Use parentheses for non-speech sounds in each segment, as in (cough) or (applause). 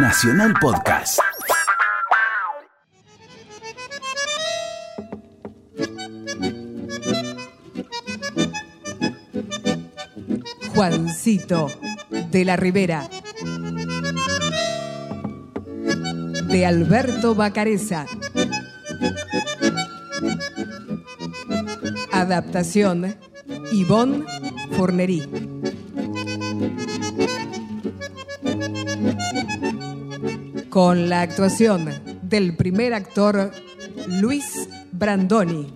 Nacional Podcast. Juancito de la Ribera. De Alberto Bacareza. Adaptación Yvonne Fornerí. Con la actuación del primer actor Luis Brandoni.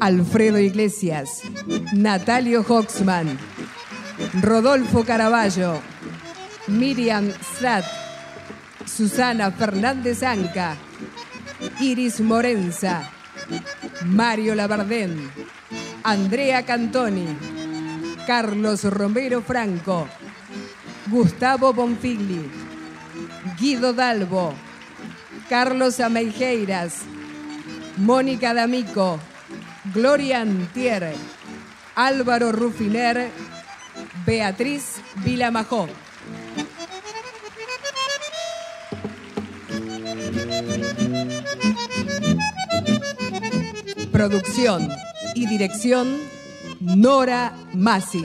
Alfredo Iglesias, Natalio Hoxman, Rodolfo Caraballo, Miriam Strat, Susana Fernández Anca, Iris Morenza, Mario Labardén, Andrea Cantoni, Carlos Romero Franco, Gustavo Bonfigli, Guido Dalbo, Carlos Ameijeiras, Mónica D'Amico, Gloria Antier, Álvaro Rufiner, Beatriz Vilamajó. Producción y dirección Nora Masi.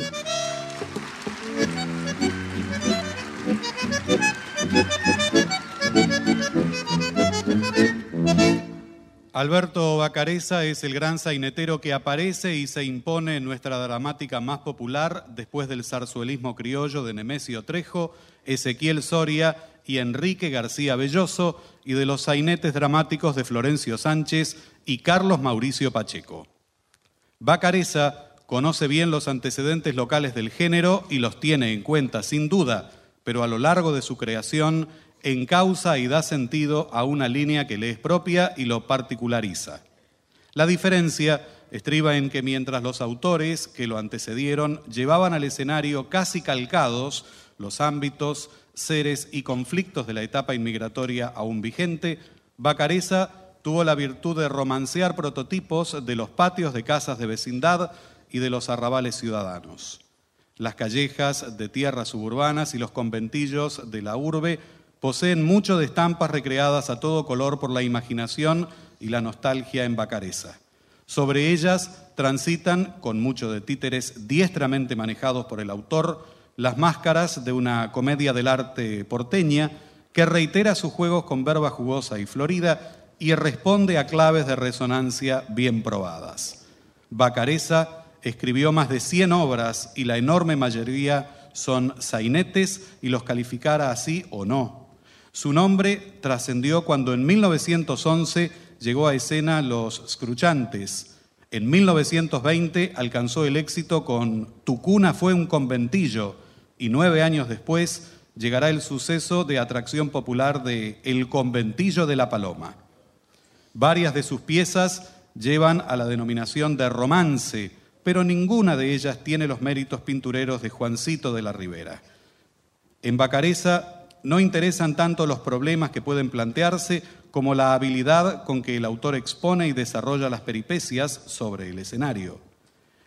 Alberto Bacareza es el gran sainetero que aparece y se impone en nuestra dramática más popular después del zarzuelismo criollo de Nemesio Trejo, Ezequiel Soria y Enrique García Belloso y de los sainetes dramáticos de Florencio Sánchez y Carlos Mauricio Pacheco. Bacareza conoce bien los antecedentes locales del género y los tiene en cuenta, sin duda, pero a lo largo de su creación encausa y da sentido a una línea que le es propia y lo particulariza. La diferencia estriba en que mientras los autores que lo antecedieron llevaban al escenario casi calcados los ámbitos, seres y conflictos de la etapa inmigratoria aún vigente, Bacareza tuvo la virtud de romancear prototipos de los patios de casas de vecindad y de los arrabales ciudadanos. Las callejas de tierras suburbanas y los conventillos de la urbe poseen mucho de estampas recreadas a todo color por la imaginación y la nostalgia en Bacareza. Sobre ellas transitan, con mucho de títeres diestramente manejados por el autor, las máscaras de una comedia del arte porteña que reitera sus juegos con verba jugosa y florida y responde a claves de resonancia bien probadas. Bacareza escribió más de 100 obras y la enorme mayoría son sainetes y los calificara así o no. Su nombre trascendió cuando en 1911 llegó a escena Los Scruchantes. En 1920 alcanzó el éxito con Tu cuna fue un conventillo y nueve años después llegará el suceso de atracción popular de El conventillo de la Paloma. Varias de sus piezas llevan a la denominación de romance, pero ninguna de ellas tiene los méritos pintureros de Juancito de la Ribera. En Bacareza no interesan tanto los problemas que pueden plantearse como la habilidad con que el autor expone y desarrolla las peripecias sobre el escenario.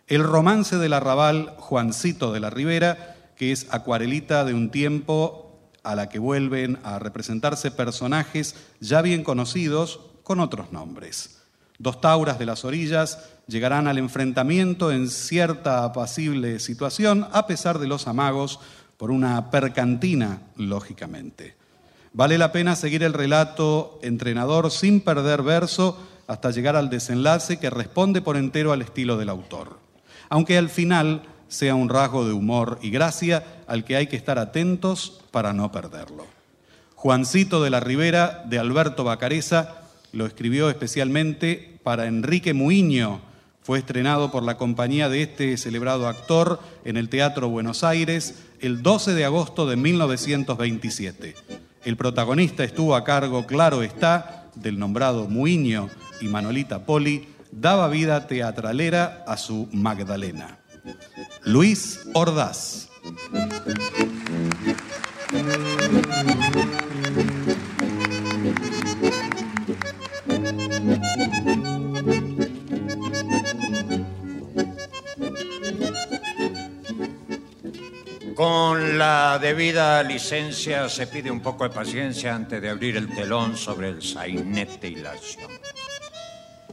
El romance del arrabal Juancito de la Ribera, que es acuarelita de un tiempo a la que vuelven a representarse personajes ya bien conocidos con otros nombres. Dos tauras de las orillas llegarán al enfrentamiento en cierta apacible situación a pesar de los amagos por una percantina, lógicamente. Vale la pena seguir el relato entrenador sin perder verso hasta llegar al desenlace que responde por entero al estilo del autor, aunque al final sea un rasgo de humor y gracia al que hay que estar atentos para no perderlo. Juancito de la Ribera, de Alberto Bacareza, lo escribió especialmente para Enrique Muiño, fue estrenado por la compañía de este celebrado actor en el Teatro Buenos Aires el 12 de agosto de 1927. El protagonista estuvo a cargo, claro está, del nombrado Muiño y Manolita Poli, daba vida teatralera a su Magdalena. Luis Ordaz. La debida licencia se pide un poco de paciencia antes de abrir el telón sobre el sainete y la acción.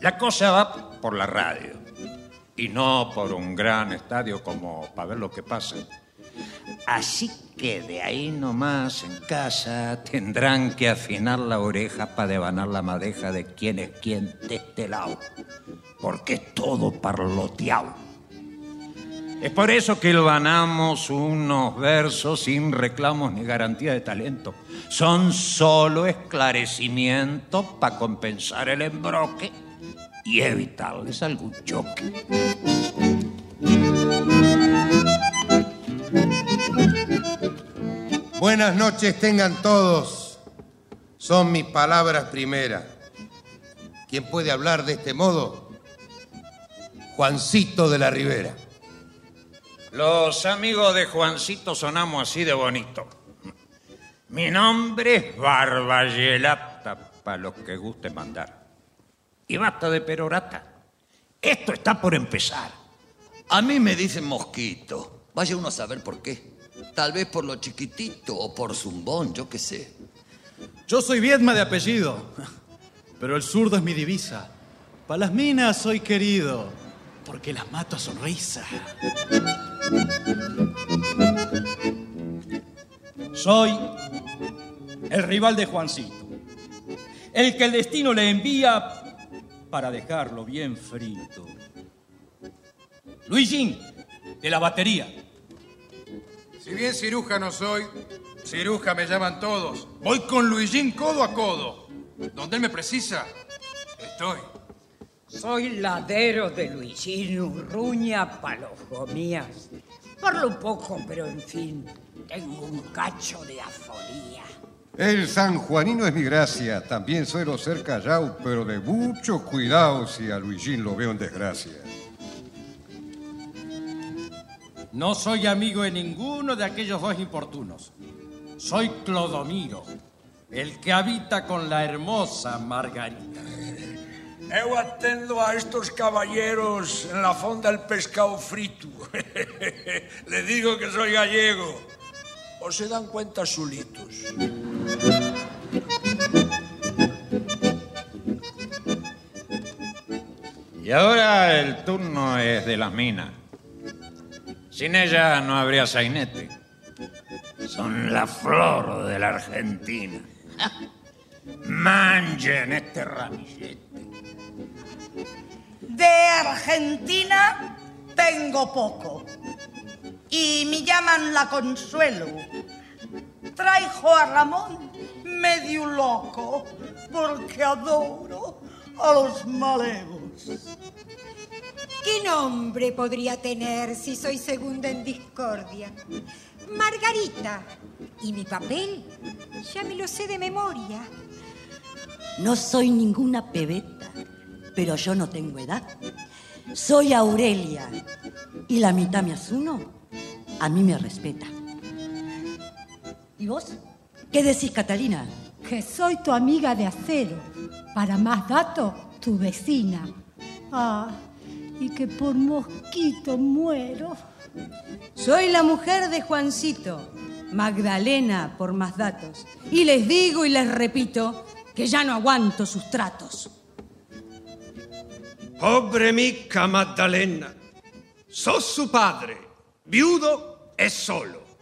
La cosa va por la radio y no por un gran estadio como para ver lo que pasa. Así que de ahí nomás en casa tendrán que afinar la oreja para devanar la madeja de quién es quién de este lado, porque es todo parloteado. Es por eso que vanamos unos versos sin reclamos ni garantía de talento. Son solo esclarecimientos para compensar el embroque y evitarles algún choque. Buenas noches tengan todos. Son mis palabras primeras. ¿Quién puede hablar de este modo? Juancito de la Ribera. Los amigos de Juancito sonamos así de bonito. Mi nombre es Barbayelata, para los que guste mandar. Y basta de perorata. Esto está por empezar. A mí me dicen mosquito. Vaya uno a saber por qué. Tal vez por lo chiquitito o por zumbón, yo qué sé. Yo soy Viedma de apellido, pero el zurdo es mi divisa. Para las minas soy querido, porque las mato a sonrisa. Soy el rival de Juancito, el que el destino le envía para dejarlo bien frito. Luisín, de la batería. Si bien ciruja no soy, ciruja me llaman todos. Voy con Luisín codo a codo. Donde él me precisa, estoy. Soy ladero de Luisín Urruña Palojomías. Parlo poco, pero en fin, tengo un cacho de afonía. El sanjuanino es mi gracia. También suelo ser callao, pero de mucho cuidado si a Luisín lo veo en desgracia. No soy amigo de ninguno de aquellos dos importunos. Soy Clodomiro, el que habita con la hermosa Margarita. Eu atendo a estos caballeros en la fonda del pescado frito. (laughs) Le digo que soy gallego. O se dan cuenta solitos. Y ahora el turno es de las minas. Sin ella no habría sainete. Son la flor de la Argentina. (laughs) Manchen este ramillete. De Argentina tengo poco y me llaman la Consuelo. Traigo a Ramón medio loco porque adoro a los malevos. ¿Qué nombre podría tener si soy segunda en discordia? Margarita. ¿Y mi papel? Ya me lo sé de memoria. No soy ninguna pebeta, pero yo no tengo edad. Soy Aurelia y la mitad me asuno, a mí me respeta. ¿Y vos? ¿Qué decís, Catalina? Que soy tu amiga de acero. Para más datos, tu vecina. Ah, y que por mosquito muero. Soy la mujer de Juancito, Magdalena, por más datos. Y les digo y les repito que ya no aguanto sus tratos. Pobre mica Magdalena, sos su padre, viudo e solo.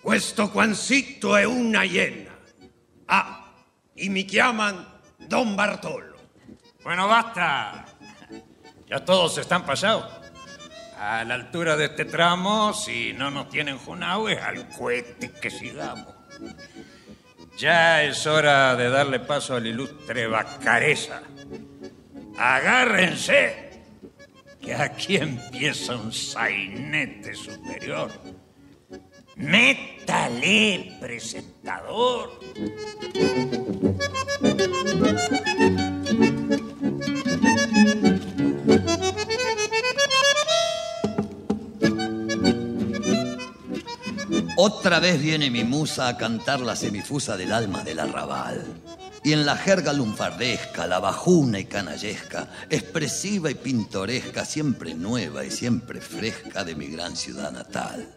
Questo Juancito è una hiena. Ah, y me llaman Don Bartolo. Bueno, basta. Ya todos están pasados. A la altura de este tramo, si no nos tienen junao, es al cohete que sigamos. Ya es hora de darle paso al ilustre Bacareza. Agárrense, que aquí empieza un sainete superior. Métale, presentador. Otra vez viene mi musa a cantar la semifusa del alma del arrabal. Y en la jerga lunfardesca, la bajuna y canallesca, expresiva y pintoresca, siempre nueva y siempre fresca de mi gran ciudad natal.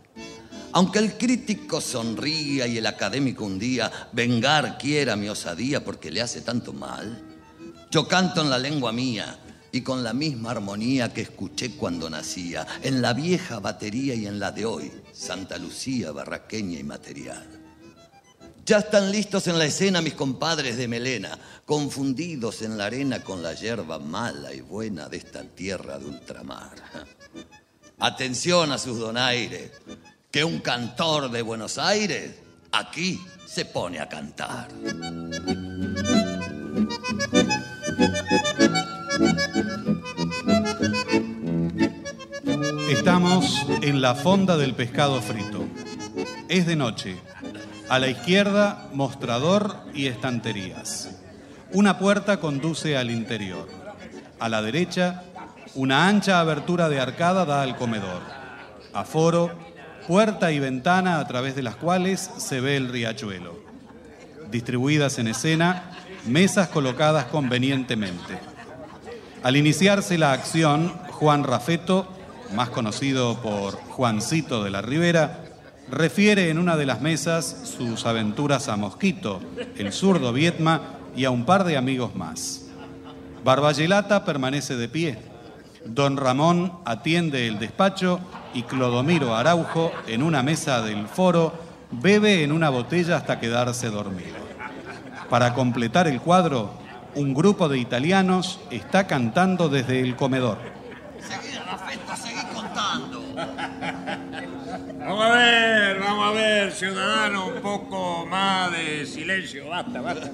Aunque el crítico sonría y el académico un día vengar quiera mi osadía porque le hace tanto mal, yo canto en la lengua mía y con la misma armonía que escuché cuando nacía, en la vieja batería y en la de hoy, Santa Lucía, barraqueña y material. Ya están listos en la escena mis compadres de melena, confundidos en la arena con la hierba mala y buena de esta tierra de ultramar. (laughs) Atención a sus donaires, que un cantor de Buenos Aires aquí se pone a cantar. Estamos en la fonda del pescado frito. Es de noche. A la izquierda, mostrador y estanterías. Una puerta conduce al interior. A la derecha, una ancha abertura de arcada da al comedor. Aforo, puerta y ventana a través de las cuales se ve el riachuelo. Distribuidas en escena, mesas colocadas convenientemente. Al iniciarse la acción, Juan Rafeto, más conocido por Juancito de la Ribera, refiere en una de las mesas sus aventuras a Mosquito, el zurdo Vietma y a un par de amigos más. Barballelata permanece de pie. Don Ramón atiende el despacho y Clodomiro Araujo, en una mesa del foro, bebe en una botella hasta quedarse dormido. Para completar el cuadro, un grupo de italianos está cantando desde el comedor. Vamos a ver, vamos a ver, ciudadano, un poco más de silencio. Basta, basta.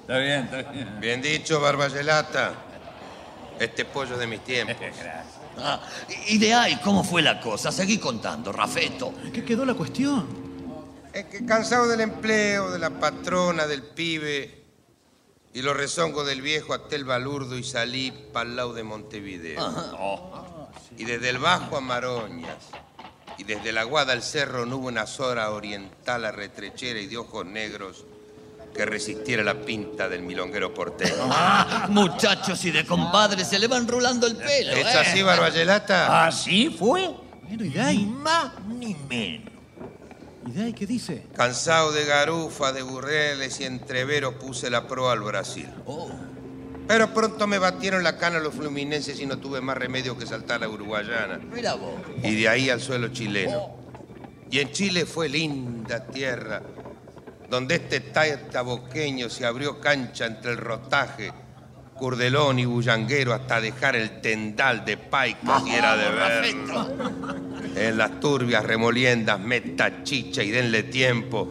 Está bien, está bien. Bien dicho, Barballelata. Este pollo de mis tiempos. (laughs) Ah, y de ahí, ¿cómo fue la cosa? Seguí contando, Rafeto. ¿Qué quedó la cuestión? Es que cansado del empleo, de la patrona, del pibe y los rezongos del viejo hasta el balurdo y salí para el lado de Montevideo. Oh. Y desde el Bajo a Maroñas. Y desde la Guada al Cerro no hubo una zora oriental arretrechera y de ojos negros que resistiera la pinta del milonguero porteño. (laughs) Ah, muchachos y de compadres se le van rulando el pelo. ¿Es ¿eh? así, Barballelata? ¿Así fue? Bueno, ¿y de ahí? Ni más ni menos. ¿Y de ahí qué dice? Cansado de garufa, de burreles y entreveros puse la proa al Brasil. Oh. Pero pronto me batieron la cana los fluminenses y no tuve más remedio que saltar a la uruguayana. Mira vos. Y de ahí al suelo chileno. Y en Chile fue linda tierra, donde este taboqueño se abrió cancha entre el rotaje, curdelón y bullanguero hasta dejar el tendal de paicas y era de ver. En las turbias remoliendas meta chicha y denle tiempo,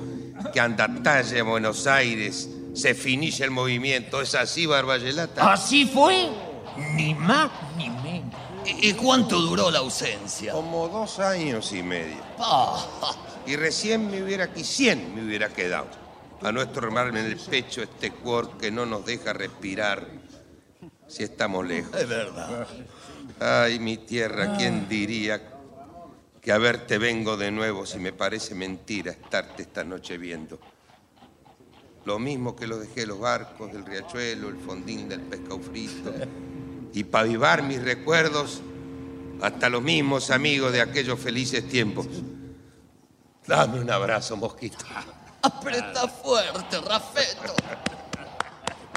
que anda talle a Buenos Aires, se finish el movimiento. ¿Es así, Barballelata? ¿Así fue? Ni más ni menos. ¿Y, cuánto duró la ausencia? Como dos años y medio. Ah, Y recién me hubiera aquí, cien me hubiera quedado. A nuestro armarme en el pecho este cuor que no nos deja respirar si estamos lejos. es verdad. Ay, mi tierra, ¿quién diría que a verte vengo de nuevo si me parece mentira estarte esta noche viendo? Lo mismo que lo dejé los barcos del riachuelo, el fondín del pescado frito. Y para avivar mis recuerdos, hasta los mismos amigos de aquellos felices tiempos. Dame un abrazo, mosquito. Apreta fuerte, Rafeto.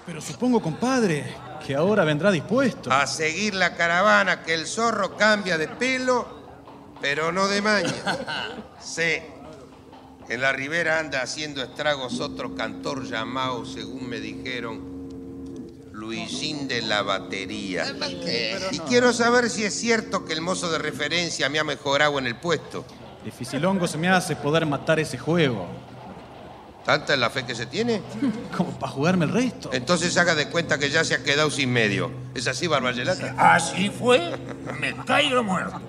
Pero supongo, compadre, que ahora vendrá dispuesto. A seguir la caravana, que el zorro cambia de pelo, pero no de maña. (laughs) Sí. En la ribera anda haciendo estragos otro cantor llamado, según me dijeron, Luisín de la batería. Y quiero saber si es cierto que el mozo de referencia me ha mejorado en el puesto. Dificilongo se me hace poder matar ese juego. ¿Tanta es la fe que se tiene? (laughs) Como para jugarme el resto. Entonces haga de cuenta que ya se ha quedado sin medio. ¿Es así, Barballelata? ¿Así fue? Me caigo muerto.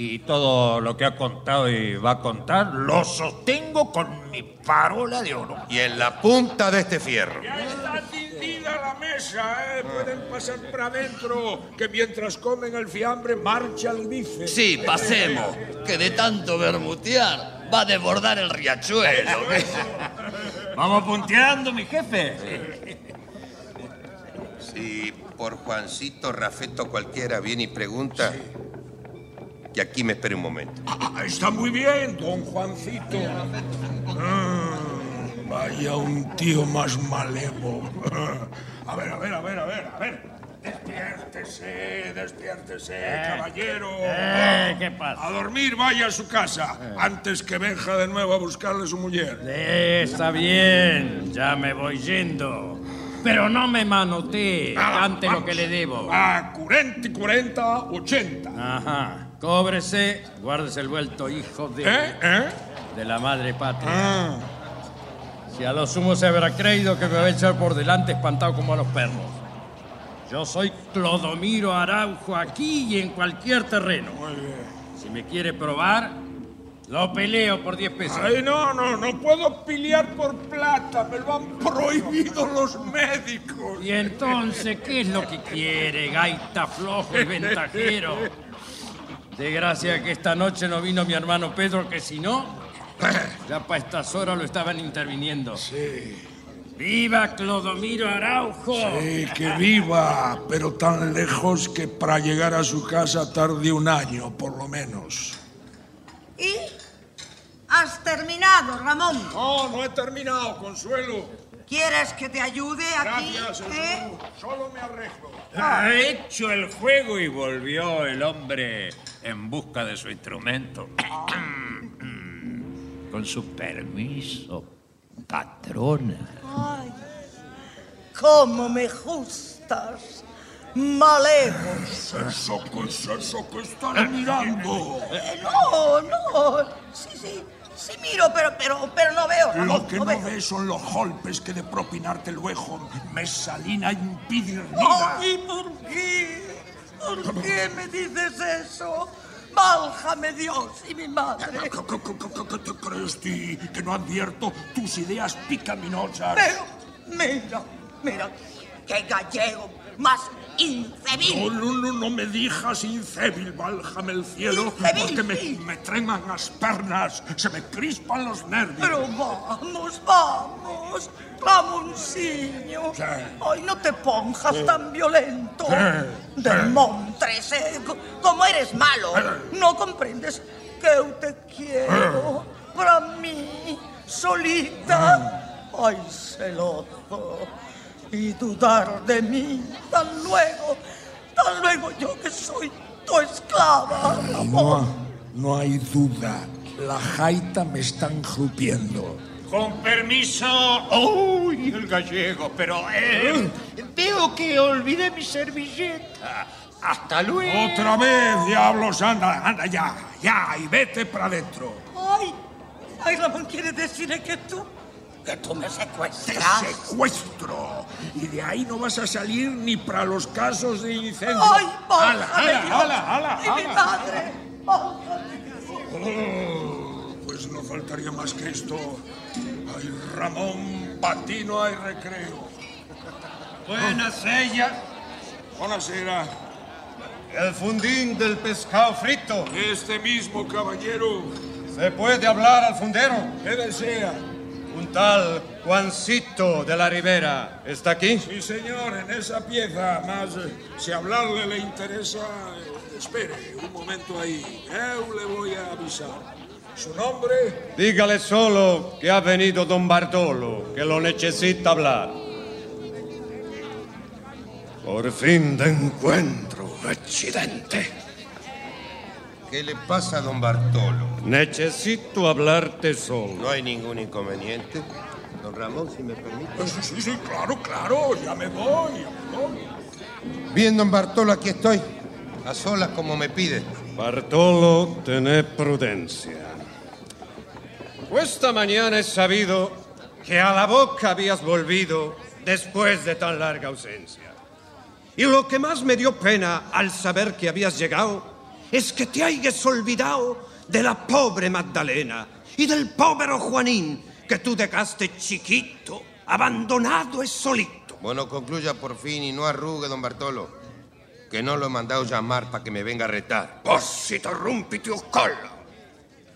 Y todo lo que ha contado y va a contar lo sostengo con mi parola de oro. Y en la punta de este fierro. Ya está tendida la mesa, ¿eh? Pueden pasar para adentro, que mientras comen el fiambre marcha el bife. Sí, pasemos, que de tanto bermutear va a desbordar el riachuelo. (laughs) Vamos punteando, mi jefe. Si por Juancito Rafeto cualquiera viene y pregunta, que aquí me espere un momento. Ah, está muy bien, don Juancito. Ah, vaya un tío más malevo. (laughs) A ver, a ver, a ver, a ver, a ver. Despiértese, despiértese, Eh, caballero. eh, ¿qué pasa? A dormir vaya a su casa, antes que venga de nuevo a buscarle su mujer. Eh, está bien, ya me voy yendo. Pero no me manotee, cante lo que le debo. Ah, 40 y 40, 80. Ajá. Cóbrese, guárdese el vuelto, hijo de. ¿Eh? ¿Eh? De la madre patria. Ah. Si a lo sumo se habrá creído que me va a echar por delante espantado como a los perros. Yo soy Clodomiro Araujo aquí y en cualquier terreno. Si me quiere probar, lo peleo por 10 pesos. Ay, no, no, no puedo pelear por plata, me lo han prohibido los médicos. Y entonces, ¿qué es lo que quiere, gaita flojo y ventajero? (laughs) De gracia que esta noche no vino mi hermano Pedro, que si no, (laughs) ya para estas horas lo estaban interviniendo. Sí. ¡Viva Clodomiro Araujo! Sí, que viva, pero tan lejos que para llegar a su casa tarde un año, por lo menos. ¿Y? ¿Has terminado, Ramón? No, no he terminado, Consuelo. ¿Quieres que te ayude aquí? Gracias, ¿Eh? Solo me arreglo. Ha hecho el juego y volvió el hombre en busca de su instrumento. (coughs) Con su permiso, patrona. Ay, cómo me gustas, malevos. Eso, ¿qué es eso que están mirando? Eh, no, no, sí, sí, sí miro, pero, pero, pero no veo, Ramón, Lo que no veo. ves son los golpes que de propinarte luego Mesalina impedir nada. Ay, ¿por qué? ¿Por qué me dices eso? Válgame Dios y mi madre. ¿Qué, te crees ti? Que no advierto tus ideas picaminosas. Pero, mira, mira, qué gallego más No, incivil. no, no, no me digas incébil, válgame el cielo, porque me, me treman las pernas, se me crispan los nervios. Pero vamos, vamos, Ramoncillo. Sí. Ay, no te ponjas Sí. tan violento. Sí. De Montres, eh, co- como eres malo. No comprendes que yo te quiero para mí, solita. Ay, celoso. Y dudar de mí tan luego, tan luego yo que soy tu esclava. No, ha- no hay duda, la jaita me está enjupiendo. Con permiso. ¡Uy, el gallego! Pero eh, veo que olvidé mi servilleta. Hasta luego. Otra vez, diablos, anda, anda ya, ya, y vete para adentro. Ay, ay, Ramón, quiere decir que tú, que tú me Te secuestras. secuestro. Y de ahí no vas a salir ni para los casos de incendio. Ay, ¡Hala, hala, hala, hala, Y mi madre, válgame Oh, pues no faltaría más que esto. Ay, Ramón, para ti no hay recreo. Buenas ella. Buenasera. El fundín del pescado frito. Este mismo caballero. ¿Se puede hablar al fundero? ¿Qué desea? Un tal Juancito de la Ribera. ¿Está aquí? Sí, señor, en esa pieza. Más, eh, si hablarle le interesa, eh, espere un momento ahí. Yo le voy a avisar. ¿Su nombre? Dígale solo que ha venido don Bartolo, que lo necesita hablar. Por fin te encuentro, accidente. ¿Qué le pasa a don Bartolo? Necesito hablarte solo. No hay ningún inconveniente. Don Ramón, si me permite. Eh, Sí, sí, sí, claro, claro, ya me voy, ya me voy. Bien, don Bartolo, aquí estoy. A solas como me pide. Bartolo, tened prudencia. Esta mañana he sabido que a la boca habías volvido después de tan larga ausencia. Y lo que más me dio pena al saber que habías llegado es que te hayas olvidado de la pobre Magdalena y del pobre Juanín que tú dejaste chiquito, abandonado y solito. Bueno, concluya por fin y no arrugue, don Bartolo. Que no lo he mandado llamar para que me venga a retar. Si te rompi tu cola.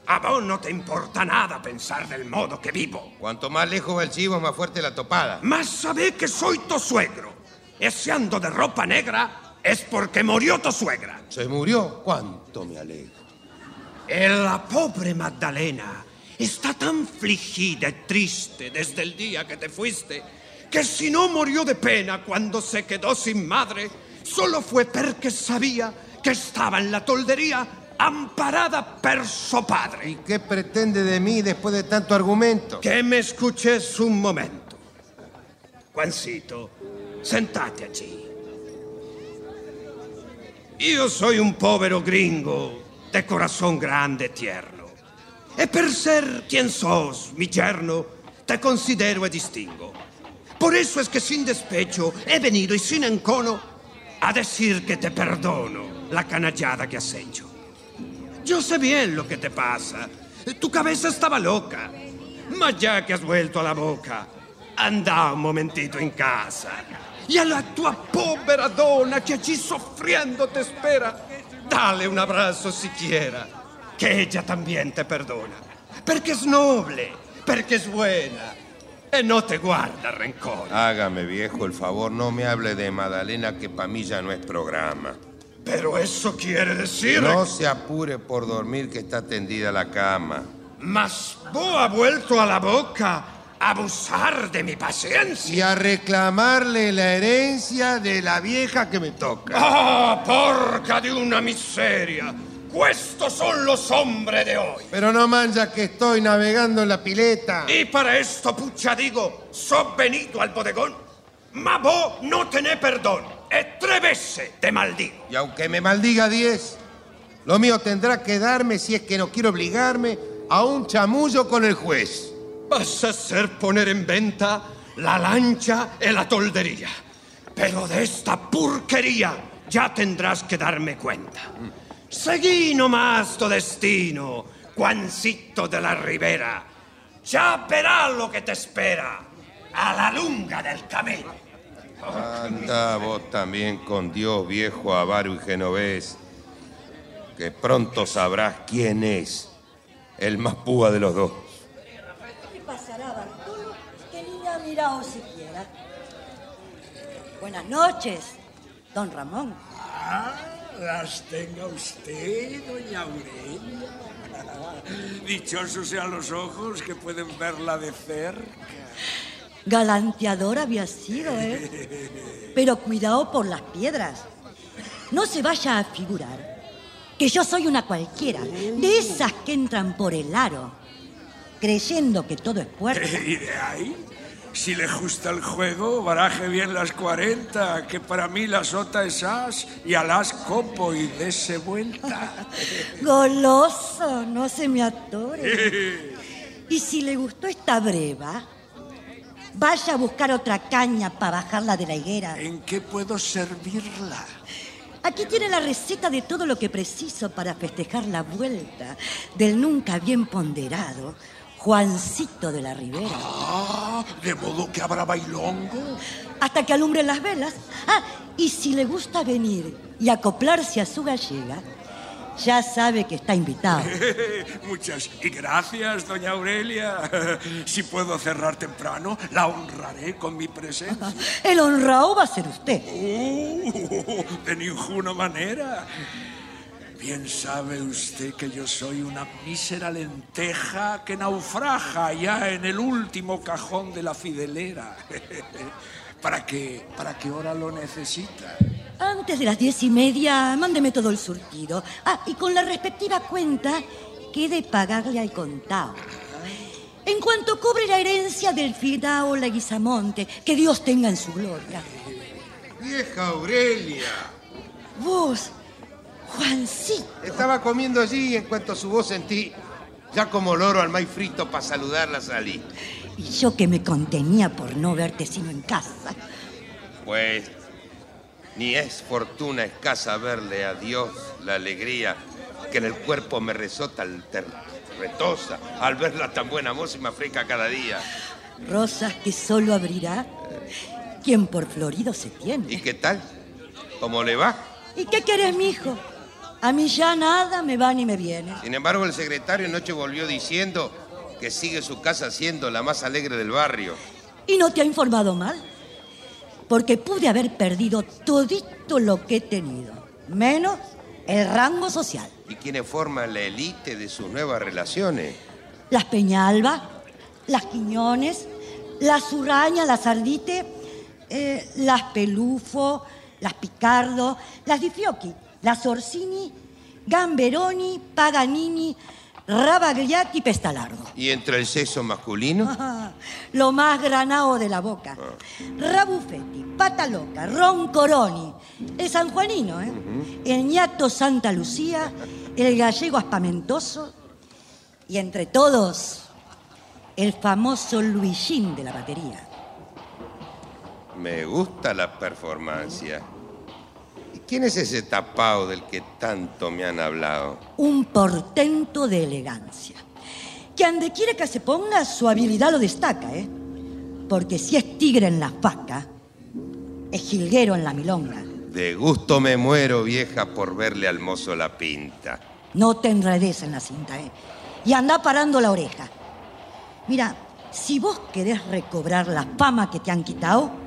A vos no te importa nada pensar del modo que vivo. Cuanto más lejos va el chivo, más fuerte la topada. Más sabé que soy tu suegro. Ese ando de ropa negra es porque murió tu suegra. ¿Se murió? ¿Cuánto me alegro? E la pobre Magdalena está tan afligida y triste desde el día que te fuiste que si no murió de pena cuando se quedó sin madre, solo fue porque sabía que estaba en la toldería amparada per su padre. ¿Y qué pretende de mí después de tanto argumento? Que me escuches un momento. Juancito, sentate allí. Io soy un povero gringo de corazón grande tierno. E per ser quien sos, mi yerno, te considero e distingo. Por eso es que sin despecho he venido y sin encono a decir que te perdono la canallada que has hecho. Yo sé bien lo que te pasa. Tu cabeza estaba loca. Ma ya que has vuelto a la boca, anda un momentito in casa. Y a la tua povera donna que allí sufriendo te espera, dale un abrazo siquiera, que ella también te perdona. Porque es noble, porque es buena, y no te guarda rencor. Hágame, viejo, el favor, no me hable de Madalena, que para mí ya no es programa. Pero eso quiere decir... No se apure por dormir, que está tendida la cama. Mas vos ha vuelto a la boca a abusar de mi paciencia. Y a reclamarle la herencia de la vieja que me toca. ¡Ah, porca de una miseria! Estos son los hombres de hoy. Pero no mancha que estoy navegando en la pileta. Y para esto, pucha, digo, sos venido al bodegón, ma vos no tenés perdón. E tres veces te maldigo. Y aunque me maldiga diez, lo mío tendrá que darme si es que no quiero obligarme a un chamullo con el juez. Vas a hacer poner en venta la lancha y la toldería. Pero de esta porquería ya tendrás que darme cuenta. Seguí nomás tu destino, Juancito de la Ribera. Ya verás lo que te espera a la lunga del camino. Anda vos también con Dios, viejo avaro y genovés, que pronto sabrás quién es el más púa de los dos. ¿Qué pasará, Bartolo? Que ni ha mirado siquiera. Buenas noches, don Ramón. Ah, las tenga usted, doña Aurelia. (laughs) Dichosos sean los ojos que pueden verla de cerca. Galanteador había sido, ¿eh? (laughs) Pero cuidado por las piedras. No se vaya a figurar que yo soy una cualquiera, de esas que entran por el aro, creyendo que todo es puerta. (laughs) ¿Y de ahí? Si le gusta el juego, baraje bien las 40, que para mí la sota es as y al as copo y dese vuelta. (laughs) Goloso, no se me atore. (laughs) Y si le gustó esta breva, vaya a buscar otra caña para bajarla de la higuera. ¿En qué puedo servirla? Aquí tiene la receta de todo lo que preciso para festejar la vuelta del nunca bien ponderado Juancito de la Ribera. Ah, de modo que habrá bailongo. Hasta que alumbren las velas. Ah, y si le gusta venir y acoplarse a su gallega, ya sabe que está invitado. (laughs) Muchas y gracias, doña Aurelia. Si puedo cerrar temprano, la honraré con mi presencia. El honrado va a ser usted. Uh, de ninguna manera. Bien sabe usted que yo soy una mísera lenteja que naufraga ya en el último cajón de la fidelera. (laughs) ¿Para qué? ¿Para qué hora lo necesita? Antes de las diez y media, mándeme todo el surtido. Ah, y con la respectiva cuenta, quede pagarle al contado. En cuanto cobre la herencia del Fidao Leguizamonte, que Dios tenga en su gloria. Vieja Aurelia. Vos, Juancito. Estaba comiendo allí y en cuanto su voz sentí, ya como loro al maíz frito para saludarla salí. Y yo que me contenía por no verte sino en casa. Pues ni es fortuna escasa verle a Dios la alegría que en el cuerpo me resota retosa al verla tan buena moza y me afreca cada día. Rosas que solo abrirá quien por florido se tiene. ¿Y qué tal? ¿Cómo le va? ¿Y qué querés, mijo? A mí ya nada me va ni me viene. Sin embargo, el secretario anoche volvió diciendo que sigue su casa siendo la más alegre del barrio. ¿Y no te ha informado mal? Porque pude haber perdido todito lo que he tenido, menos el rango social. y quienes forman la élite de sus nuevas relaciones. Las Peñalba, las Quiñones, las Urraña, las Ardite, eh, las Pelufo, las Picardo, las Di Fiocchi, las Orsini, Gamberoni, Paganini, Rabagliati, Pestalardo. ¿Y entre el sexo masculino? (laughs) Lo más granado de la boca. Rabuffetti, Pataloca, Roncoroni, el sanjuanino, ¿eh? el ñato Santa Lucía, el gallego aspamentoso y entre todos el famoso Luisín de la batería. Me gusta la performance. ¿Y quién es ese tapao del que tanto me han hablado? Un portento de elegancia. Que ande quiere que se ponga, su habilidad lo destaca, ¿eh? Porque si es tigre en la faca, es jilguero en la milonga. De gusto me muero, vieja, por verle al mozo la pinta. No te enredes en la cinta, ¿eh? Y anda parando la oreja. Mira, si vos querés recobrar la fama que te han quitado,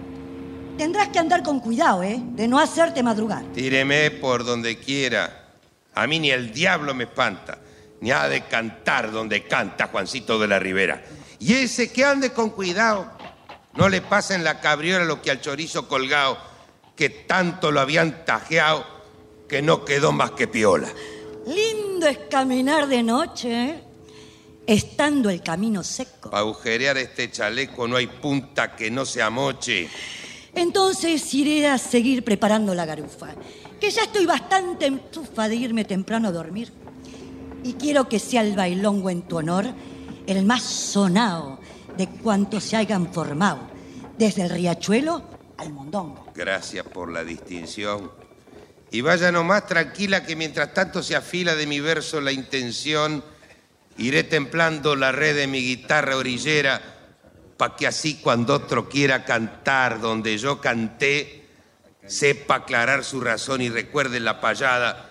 tendrás que andar con cuidado, ¿eh? De no hacerte madrugar. Tíreme por donde quiera. A mí ni el diablo me espanta, ni ha de cantar donde canta Juancito de la Ribera. Y ese que ande con cuidado, no le pasen la cabriola lo que al chorizo colgado, que tanto lo habían tajeado que no quedó más que piola. Lindo es caminar de noche, ¿eh? Estando el camino seco. Para agujerear este chaleco no hay punta que no se amoche. Entonces iré a seguir preparando la garufa, que ya estoy bastante entufa de irme temprano a dormir. Y quiero que sea el bailongo en tu honor el más sonado de cuantos se hayan formado, desde el riachuelo al mondongo. Gracias por la distinción. Y vaya nomás tranquila que mientras tanto se afila de mi verso la intención, iré templando la red de mi guitarra orillera, pa' que así cuando otro quiera cantar donde yo canté, sepa aclarar su razón y recuerde la payada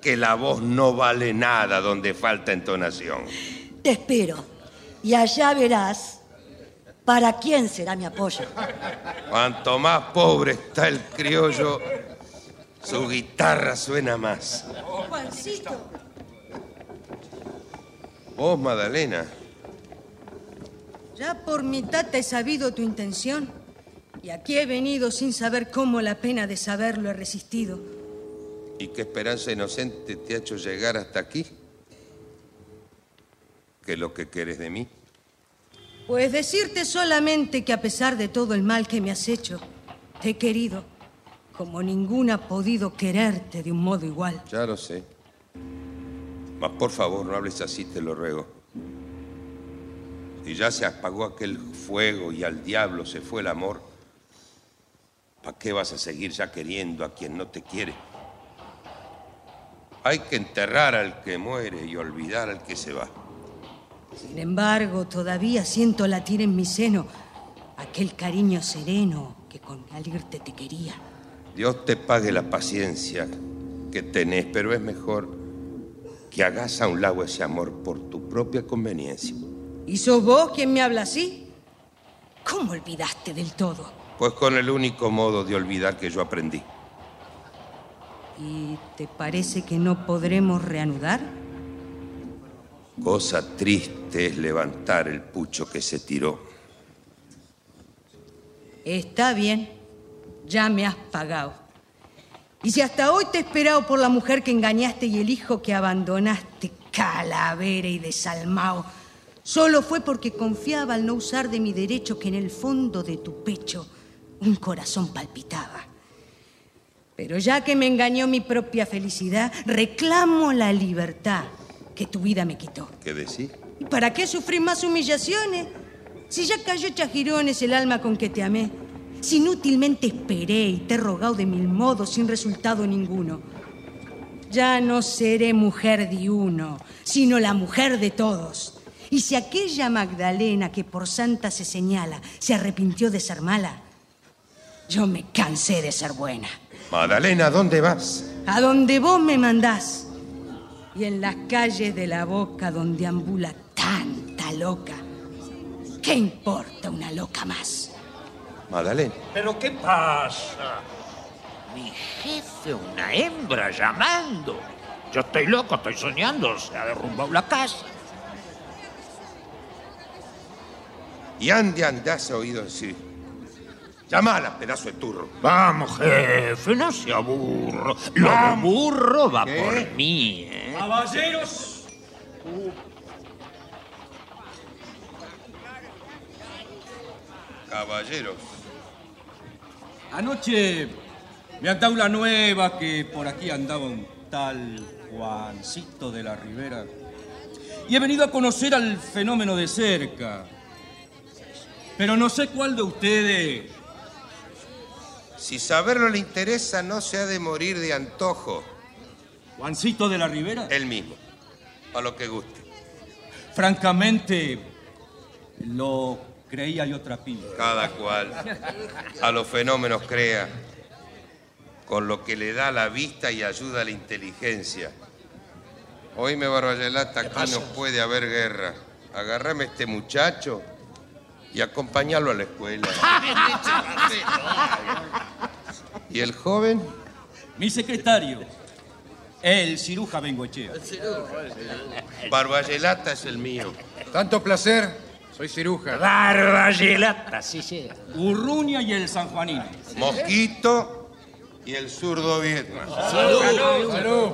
que la voz no vale nada donde falta entonación. Te espero. Y allá verás para quién será mi apoyo. Cuanto más pobre está el criollo, su guitarra suena más. Juancito, Vos, Madalena, ya por mitad te he sabido tu intención. Y aquí he venido sin saber cómo la pena de saberlo he resistido. ¿y qué esperanza inocente te ha hecho llegar hasta aquí? ¿Qué es lo que quieres de mí? Pues decirte solamente que a pesar de todo el mal que me has hecho, te he querido, como ninguna ha podido quererte de un modo igual. Ya lo sé. Mas por favor, no hables así, te lo ruego. Si ya se apagó aquel fuego y al diablo se fue el amor, ¿para qué vas a seguir ya queriendo a quien no te quiere? Hay que enterrar al que muere y olvidar al que se va. Sin embargo, todavía siento latir en mi seno aquel cariño sereno que con irte te quería. Dios te pague la paciencia que tenés, pero es mejor que hagas a un lado ese amor por tu propia conveniencia. ¿Y sos vos quien me habla así? ¿Cómo olvidaste del todo? Pues con el único modo de olvidar que yo aprendí. ¿Y te parece que no podremos reanudar? Cosa triste es levantar el pucho que se tiró. Está bien, ya me has pagado. Y si hasta hoy te he esperado por la mujer que engañaste y el hijo que abandonaste, calavera y desalmado, solo fue porque confiaba al no usar de mi derecho que en el fondo de tu pecho un corazón palpitaba. Pero ya que me engañó mi propia felicidad, reclamo la libertad que tu vida me quitó. ¿Qué decís? ¿Y para qué sufrir más humillaciones? Si ya cayó chajirones el alma con que te amé, si inútilmente esperé y te he rogado de mil modos sin resultado ninguno. Ya no seré mujer de uno, sino la mujer de todos. Y si aquella Magdalena que por santa se señala se arrepintió de ser mala, yo me cansé de ser buena. Madalena, ¿dónde vas? A donde vos me mandás. Y en las calles de la boca donde ambula tanta loca. ¿Qué importa una loca más? Madalena. ¿Pero qué pasa? Mi jefe, una hembra llamando. Yo estoy loco, estoy soñando, se ha derrumbado la casa. Y ande, ande, has oído decir. Llamala, pedazo de turro. Vamos, jefe, no sea burro. Lo de burro va ¿Qué? por mí, ¿eh? Caballeros, Caballeros. anoche me han dado la nueva que por aquí andaba un tal Juancito de la Ribera. Y he venido a conocer al fenómeno de cerca. Pero no sé cuál de ustedes. Si saberlo le interesa, no se ha de morir de antojo. ¿Juancito de la Ribera? Él mismo. A lo que guste. Francamente, lo creía yo trapillo. Cada cual a los fenómenos crea con lo que le da la vista y ayuda a la inteligencia. Oíme, Barbayelata, aquí no puede haber guerra. Agarrame a este muchacho y acompañarlo a la escuela. (laughs) ¿Y el joven? Mi secretario, el ciruja Bengoechea. Barbayelata es el mío. Tanto placer, soy ciruja. Barbayelata, sí, sí. Urruña y el sanjuanino. Mosquito y el zurdo Vietnam. Salud.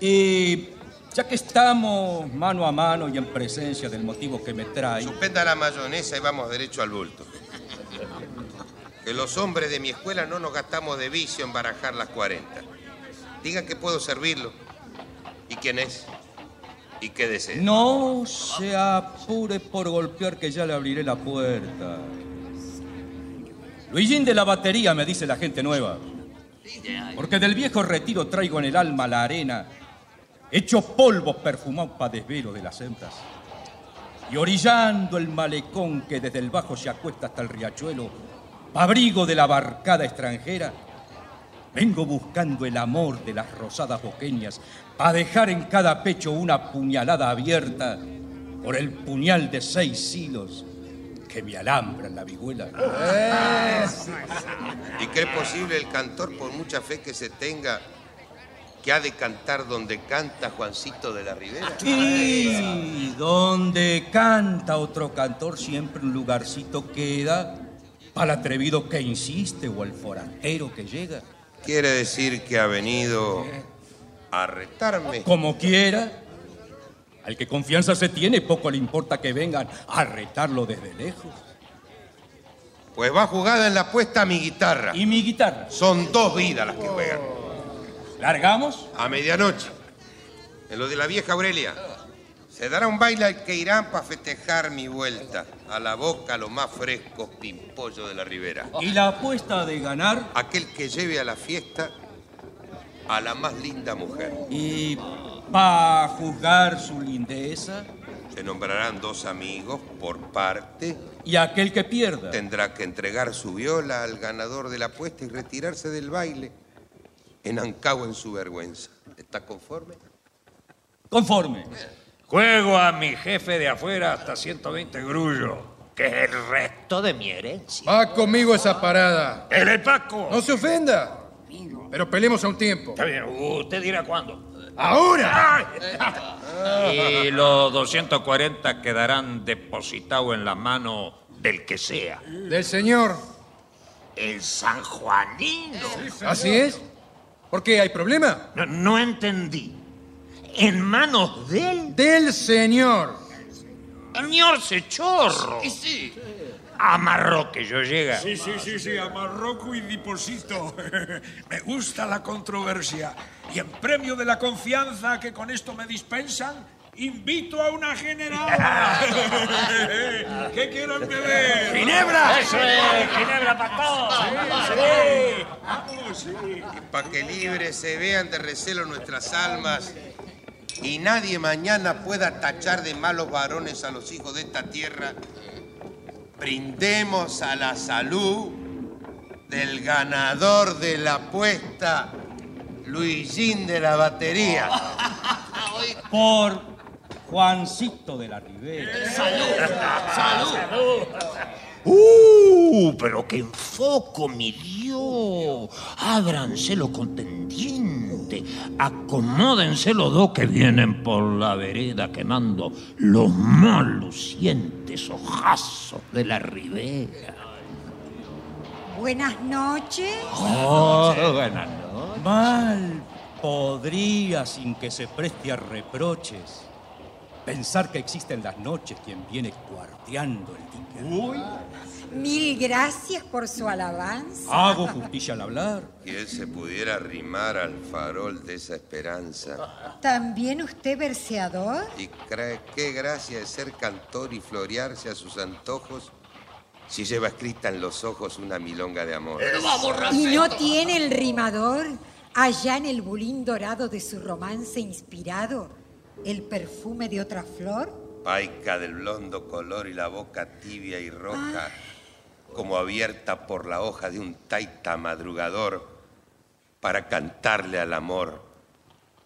Y ya que estamos mano a mano y en presencia del motivo que me trae, Suspenda la mayonesa y vamos derecho al bulto. Que los hombres de mi escuela no nos gastamos de vicio en barajar las 40. Diga que puedo servirlo. ¿Y quién es? ¿Y qué desea? no se apure por golpear que ya le abriré la puerta. Luisín de la batería, me dice la gente nueva. Porque del viejo retiro traigo en el alma la arena, hecho polvo perfumado pa' desvelo de las hembras. Y orillando el malecón que desde el bajo se acuesta hasta el riachuelo, abrigo de la barcada extranjera, vengo buscando el amor de las rosadas boqueñas, a dejar en cada pecho una puñalada abierta por el puñal de seis hilos que me alambran la vihuela. ¿Y cree posible el cantor, por mucha fe que se tenga, que ha de cantar donde canta Juancito de la Ribera? Y donde canta otro cantor siempre un lugarcito queda el atrevido que insiste o el forastero que llega. Quiere decir que ha venido a retarme. Como quiera. Al que confianza se tiene, poco le importa que vengan a retarlo desde lejos. Pues va jugada en la apuesta mi guitarra. ¿Y mi guitarra? Son dos vidas las que juegan. ¿Largamos? A medianoche. En lo de la vieja Aurelia. Se dará un baile al que irán para festejar mi vuelta. A la boca los más frescos pimpollos de la ribera. ¿Y la apuesta de ganar? Aquel que lleve a la fiesta a la más linda mujer. ¿Y para juzgar su lindeza? Se nombrarán dos amigos por parte. ¿Y aquel que pierda? Tendrá que entregar su viola al ganador de la apuesta y retirarse del baile. Enancado en su vergüenza. ¿Está conforme? Conforme. Juego a mi jefe de afuera hasta 120 grullos, que es el resto de mi herencia. Va conmigo esa parada. ¡El Paco! No se ofenda. Pero peleemos a un tiempo. Está bien, usted dirá cuándo. ¡Ahora! Y los 240 quedarán depositados en la mano del que sea. Del señor. El sanjuanino. ¿Así es? ¿Por qué? ¿Hay problema? No, no entendí. ¿En manos de él? Del señor. Señor Sechorro. Y sí. Amarró que yo llega. Sí, sí, sí, sí, a Marroco y Diposito. (laughs) me gusta la controversia. Y en premio de la confianza que con esto me dispensan, invito a una general. (laughs) ¿Qué quieren beber? ¡Ginebra! ¡Eso es! ¡Ginebra para todos! Sí, vamos, sí. Y para que libres se vean de recelo nuestras almas y nadie mañana pueda tachar de malos varones a los hijos de esta tierra, brindemos a la salud del ganador de la apuesta, Luisín de la batería. (laughs) Por Juancito de la Ribera. Salud. ¡Uh! Pero qué enfoco, mi Dios. Ábranse los contendientes. Acomódense los dos que vienen por la vereda quemando los más lucientes ojazos de la ribera. Buenas noches. Oh, buenas noches. Mal podría, sin que se preste a reproches, pensar que existen las noches quien viene cuarteando el dique. Uy. Mil gracias por su alabanza. Hago justicia al hablar. Que él se pudiera arrimar al farol de esa esperanza. ¿También usted verseador? Y cree qué gracia es ser cantor y florearse a sus antojos si lleva escrita en los ojos una milonga de amor. ¿Y no tiene el rimador, allá en el bulín dorado de su romance inspirado, el perfume de otra flor? Paica del blondo color y la boca tibia y roja, como abierta por la hoja de un taita madrugador, para cantarle al amor.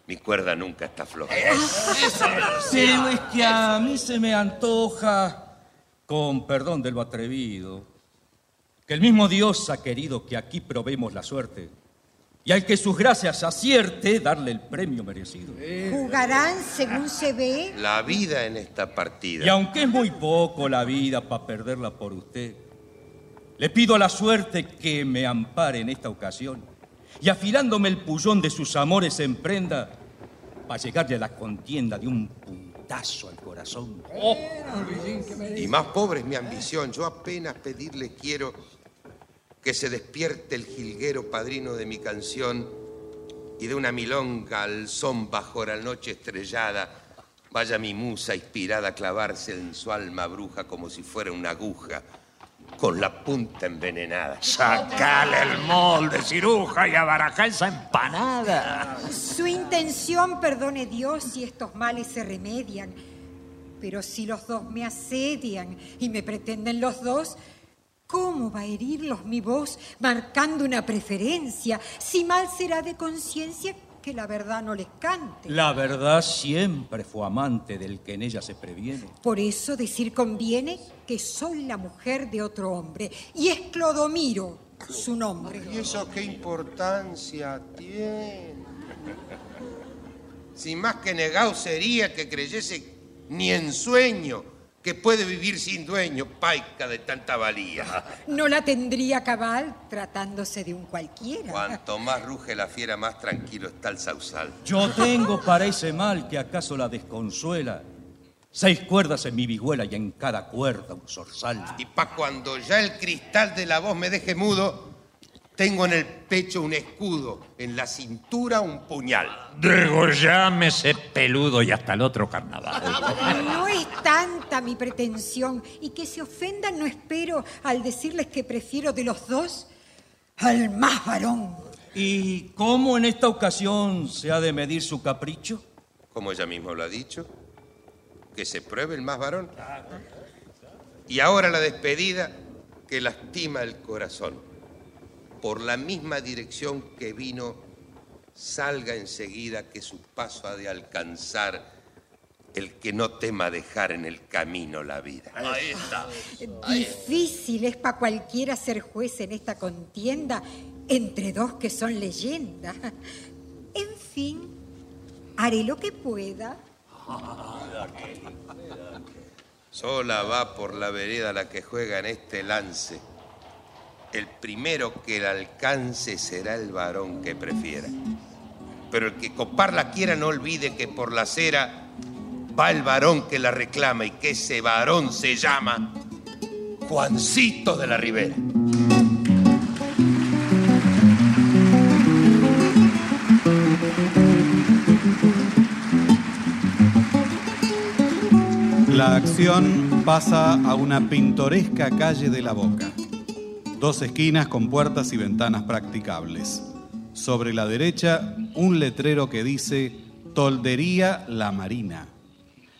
Mi cuerda nunca está floja. Pero es que a mí se me antoja, con perdón de lo atrevido, que el mismo Dios ha querido que aquí probemos la suerte y al que sus gracias acierte, darle el premio merecido. ¿Jugarán según se ve? La vida en esta partida. Y aunque es muy poco la vida para perderla por usted, le pido a la suerte que me ampare en esta ocasión y afilándome el pullón de sus amores en prenda para llegarle a la contienda de un puntazo al corazón. Y más pobre es mi ambición. Yo apenas pedirle quiero que se despierte el jilguero padrino de mi canción y de una milonga al son bajo la noche estrellada vaya mi musa inspirada a clavarse en su alma bruja como si fuera una aguja con la punta envenenada. Sacale el molde, ciruja, y abaraja esa empanada. Su intención, perdone Dios, si estos males se remedian. Pero si los dos me asedian y me pretenden los dos, ¿cómo va a herirlos mi voz marcando una preferencia? Si mal será de conciencia que la verdad no les cante. La verdad siempre fue amante del que en ella se previene. Por eso decir conviene que soy la mujer de otro hombre y es Clodomiro su nombre. ¿Y eso qué importancia tiene? Si más que negado sería que creyese ni en sueño que puede vivir sin dueño, paica de tanta valía. No la tendría cabal tratándose de un cualquiera. Cuanto más ruge la fiera, más tranquilo está el sausal. Yo tengo para ese mal que acaso la desconsuela. Seis cuerdas en mi vihuela y en cada cuerda un zorzal. Y pa' cuando ya el cristal de la voz me deje mudo, tengo en el pecho un escudo, en la cintura un puñal. Degollame ese peludo y hasta el otro carnaval. (laughs) No es tanta mi pretensión y que se ofendan no espero al decirles que prefiero de los dos al más varón. ¿Y cómo en esta ocasión se ha de medir su capricho? Como ella mismo lo ha dicho, que se pruebe el más varón. Y ahora la despedida que lastima el corazón. Por la misma dirección que vino, salga enseguida que su paso ha de alcanzar el que no tema dejar en el camino la vida. Ahí está. Difícil es para cualquiera ser juez en esta contienda entre dos que son leyenda. En fin, haré lo que pueda. Sola va por la vereda la que juega en este lance. El primero que la alcance será el varón que prefiera. Pero el que coparla quiera no olvide que por la acera va el varón que la reclama y que ese varón se llama Juancito de la Ribera. La acción pasa a una pintoresca calle de la Boca. Dos esquinas con puertas y ventanas practicables. Sobre la derecha, un letrero que dice Toldería La Marina.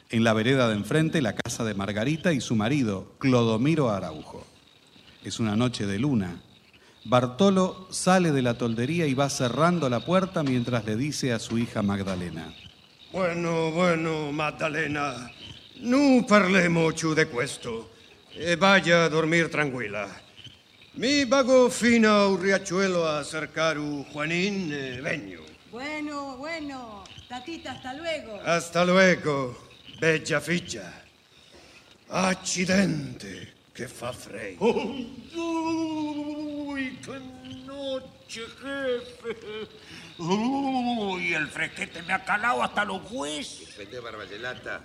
En la vereda de enfrente, la casa de Margarita y su marido, Clodomiro Araujo. Es una noche de luna. Bartolo sale de la toldería y va cerrando la puerta mientras le dice a su hija Magdalena. Bueno, bueno, Maddalena, non parlemo più di questo. E vaya a dormir tranquilla. Mi vago fino un riachuelo a cercar un Juanín e vegno. Bueno, bueno. Tatita, hasta luego. Hasta luego, bella ficha. Accidente, che fa freddo. Uy, qué noche, jefe. Uy, el fresquete me ha calado hasta los huesos. Defende Barbayelata.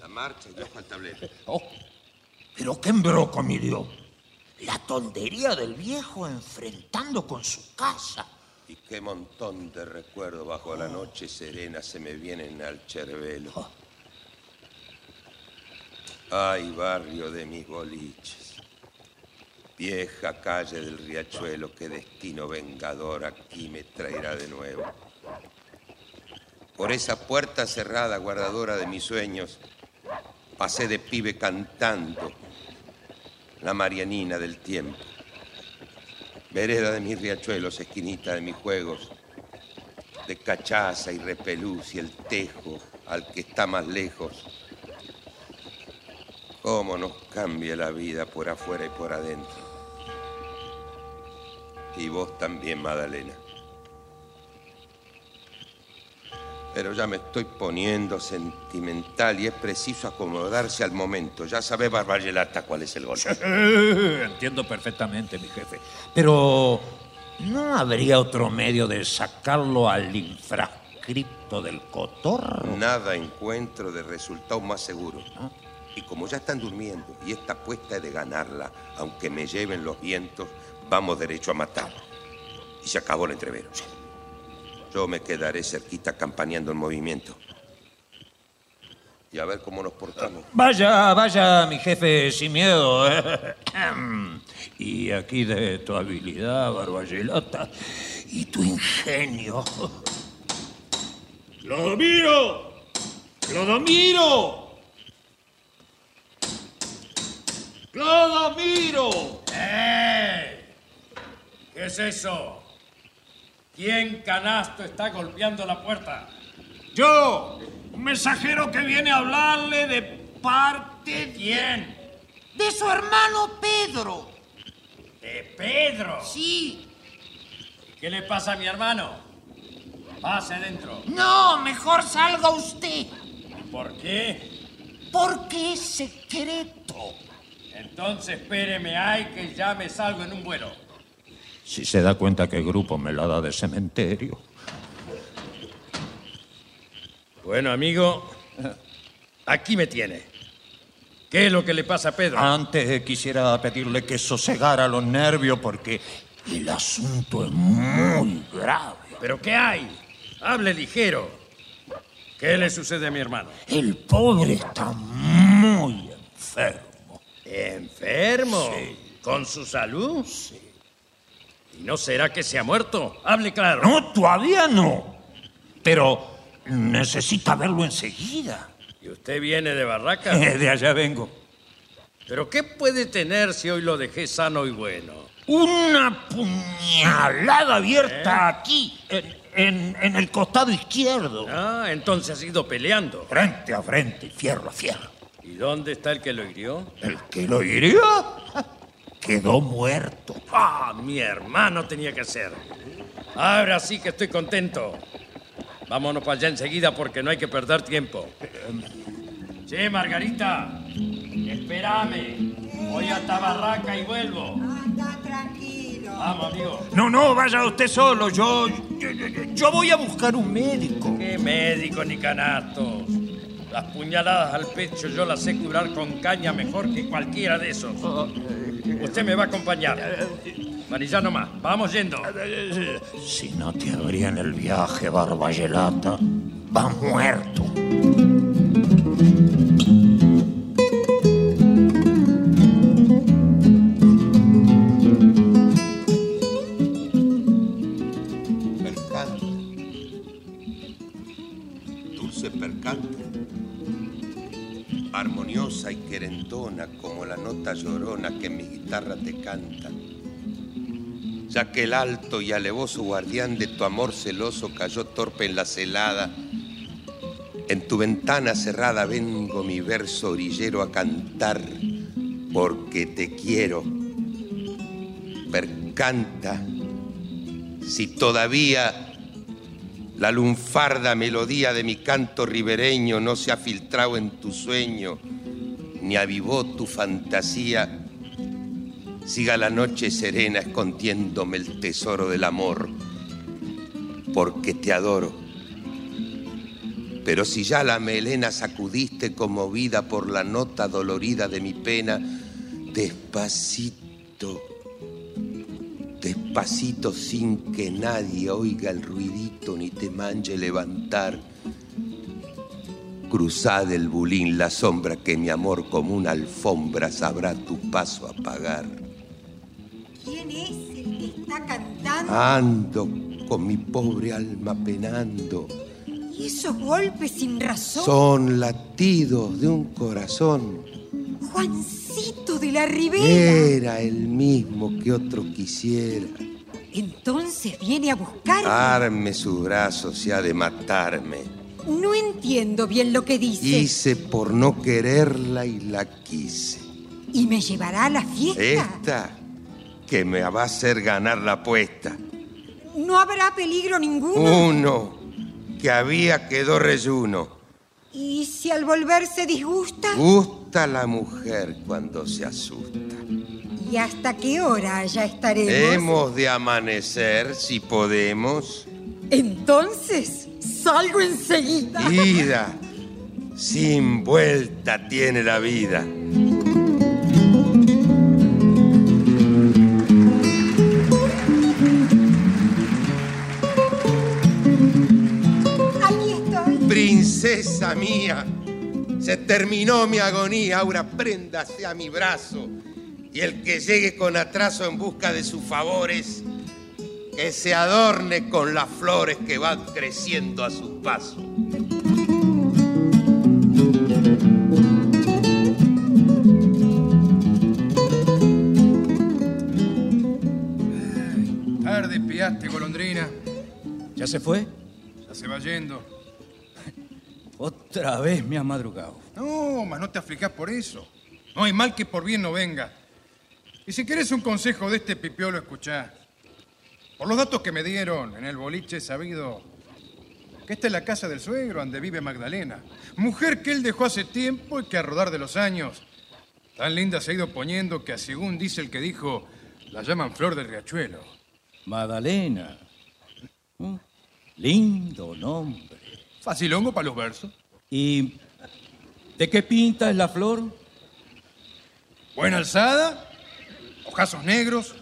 La marcha y ojo al tablero. Oh, pero qué embroco, mi Dios. La tontería del viejo enfrentando con su casa. Y qué montón de recuerdos bajo la noche serena se me vienen al cervelo. Ay, barrio de mis boliches. Vieja calle del riachuelo, qué destino vengador aquí me traerá de nuevo. Por esa puerta cerrada, guardadora de mis sueños, pasé de pibe cantando la Marianina del tiempo. Vereda de mis riachuelos, esquinita de mis juegos, de cachaza y repelús y el tejo al que está más lejos. Cómo nos cambia la vida por afuera y por adentro. Y vos también, Madalena. Pero ya me estoy poniendo sentimental y es preciso acomodarse al momento. Ya sabe Barbayelata cuál es el golpe. (laughs) Entiendo perfectamente, mi jefe. Pero ¿no habría otro medio de sacarlo al infrascripto del cotorro? Nada encuentro de resultado más seguro. Y como ya están durmiendo y esta apuesta es de ganarla, aunque me lleven los vientos, vamos derecho a matar. Y se acabó el entrevero. Yo me quedaré cerquita campaneando el movimiento. Y a ver cómo nos portamos. Vaya, vaya, mi jefe, sin miedo. (clears throat) y aquí de tu habilidad, Barbayelata, y tu ingenio. ¡Clodomiro! ¡Clodomiro! ¡Clodomiro! ¡Eh! ¿Qué es eso? ¿Quién canasto está golpeando la puerta? Yo, un mensajero que viene a hablarle de parte de quién. De su hermano Pedro. ¿De Pedro? Sí. ¿Y qué le pasa a mi hermano? Pase dentro. No, mejor salga usted. ¿Por qué? Porque es secreto. Entonces espéreme, hay que ya me salgo en un vuelo. Si se da cuenta que el grupo me la da de cementerio. Bueno, amigo, aquí me tiene. ¿Qué es lo que le pasa a Pedro? Antes quisiera pedirle que sosegara los nervios porque el asunto es muy grave. ¿Pero qué hay? Hable ligero. ¿Qué le sucede a mi hermano? El pobre está muy enfermo. ¿Enfermo? Sí. ¿Con su salud? Sí. ¿Y no será que se ha muerto? Hable claro. No, todavía no. Pero necesita verlo enseguida. ¿Y usted viene de Barraca? de allá vengo. ¿Pero qué puede tener si hoy lo dejé sano y bueno? Una puñalada abierta ¿Eh? aquí, en, en, en, el costado izquierdo. Ah, entonces ha ido peleando. Frente a frente, fierro a fierro. ¿Y dónde está el que lo hirió? ¿El que lo hirió? Quedó muerto. Ah, mi hermano tenía que ser. Ahora sí que estoy contento. Vámonos para allá enseguida porque no hay que perder tiempo. Che, Margarita, espérame. Voy a Tabarraca y vuelvo. Anda tranquilo. Vamos, amigo. No, no, vaya usted solo. Yo, yo, yo, yo voy a buscar un médico. ¿Qué médico ni canastos? Las puñaladas al pecho yo las sé curar con caña mejor que cualquiera de esos. Usted me va a acompañar. Manilla nomás, vamos yendo. Si no te abrían el viaje, Barbayelata, va muerto. Y querendona como la nota llorona que mi guitarra te canta. Ya que el alto y alevoso guardián de tu amor celoso cayó torpe en la celada, en tu ventana cerrada vengo mi verso orillero a cantar porque te quiero. Percanta, si todavía La lunfarda melodía de mi canto ribereño no se ha filtrado en tu sueño, ni avivó tu fantasía. Siga la noche serena escondiéndome el tesoro del amor, porque te adoro. Pero si ya la melena sacudiste conmovida por la nota dolorida de mi pena, despacito despacito sin que nadie oiga el ruidito ni te manje levantar. Cruzad el bulín la sombra que mi amor como una alfombra sabrá tu paso apagar. ¿Quién es el que está cantando? Ando con mi pobre alma penando. ¿Y esos golpes sin razón? Son latidos de un corazón. Juancito de la Ribera. Era el mismo que otro quisiera. Entonces viene a buscarme. Arme su brazo si ha de matarme. No entiendo bien lo que dice. Hice por no quererla y la quise. ¿Y me llevará a la fiesta? Esta que me va a hacer ganar la apuesta. No habrá peligro ninguno. Uno que había quedó reyuno. ¿Y si al volver se disgusta? Gusta la mujer cuando se asusta. ¿Y hasta qué hora ya estaremos? Hemos de amanecer si podemos. Entonces, salgo enseguida. Ida, sin vuelta tiene la vida. Aquí estoy. Princesa mía, se terminó mi agonía, ahora préndase a mi brazo. Y el que llegue con atraso en busca de sus favores, que se adorne con las flores que van creciendo a su paso. Tarde piaste, golondrina. ¿Ya se fue? Ya se va yendo. Otra vez me ha madrugado. No, mas no te aflijas por eso. No hay mal que por bien no venga. Y si quieres un consejo de este pipiolo, escuchá. Por los datos que me dieron en el boliche he sabido que esta es la casa del suegro donde vive Magdalena. Mujer que él dejó hace tiempo y que a rodar de los años. Tan linda se ha ido poniendo que, según dice el que dijo, la llaman Flor del Riachuelo. Magdalena. Mm, Lindo nombre. Facilongo para los versos. ¿Y de qué pinta es la flor? Buena alzada, ojazos negros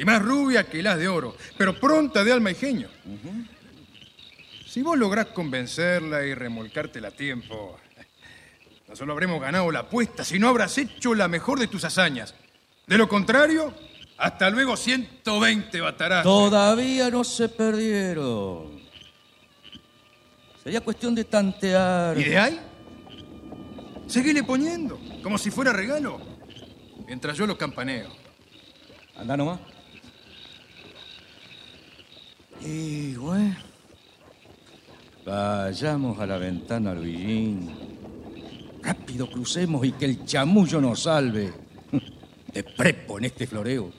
y más rubia que las de oro, pero pronta de alma y genio. Si vos lográs convencerla y remolcártela a tiempo, no solo habremos ganado la apuesta, sino habrás hecho la mejor de tus hazañas. De lo contrario, hasta luego 120 batarás. Todavía no se perdieron. Sería cuestión de tantear. ¿Y de ahí? Seguile poniendo, como si fuera regalo, mientras yo lo campaneo. Anda nomás. Y bueno. Vayamos a la ventana, Luigín. Rápido crucemos y que el chamullo nos salve. (laughs) De prepo en este floreo.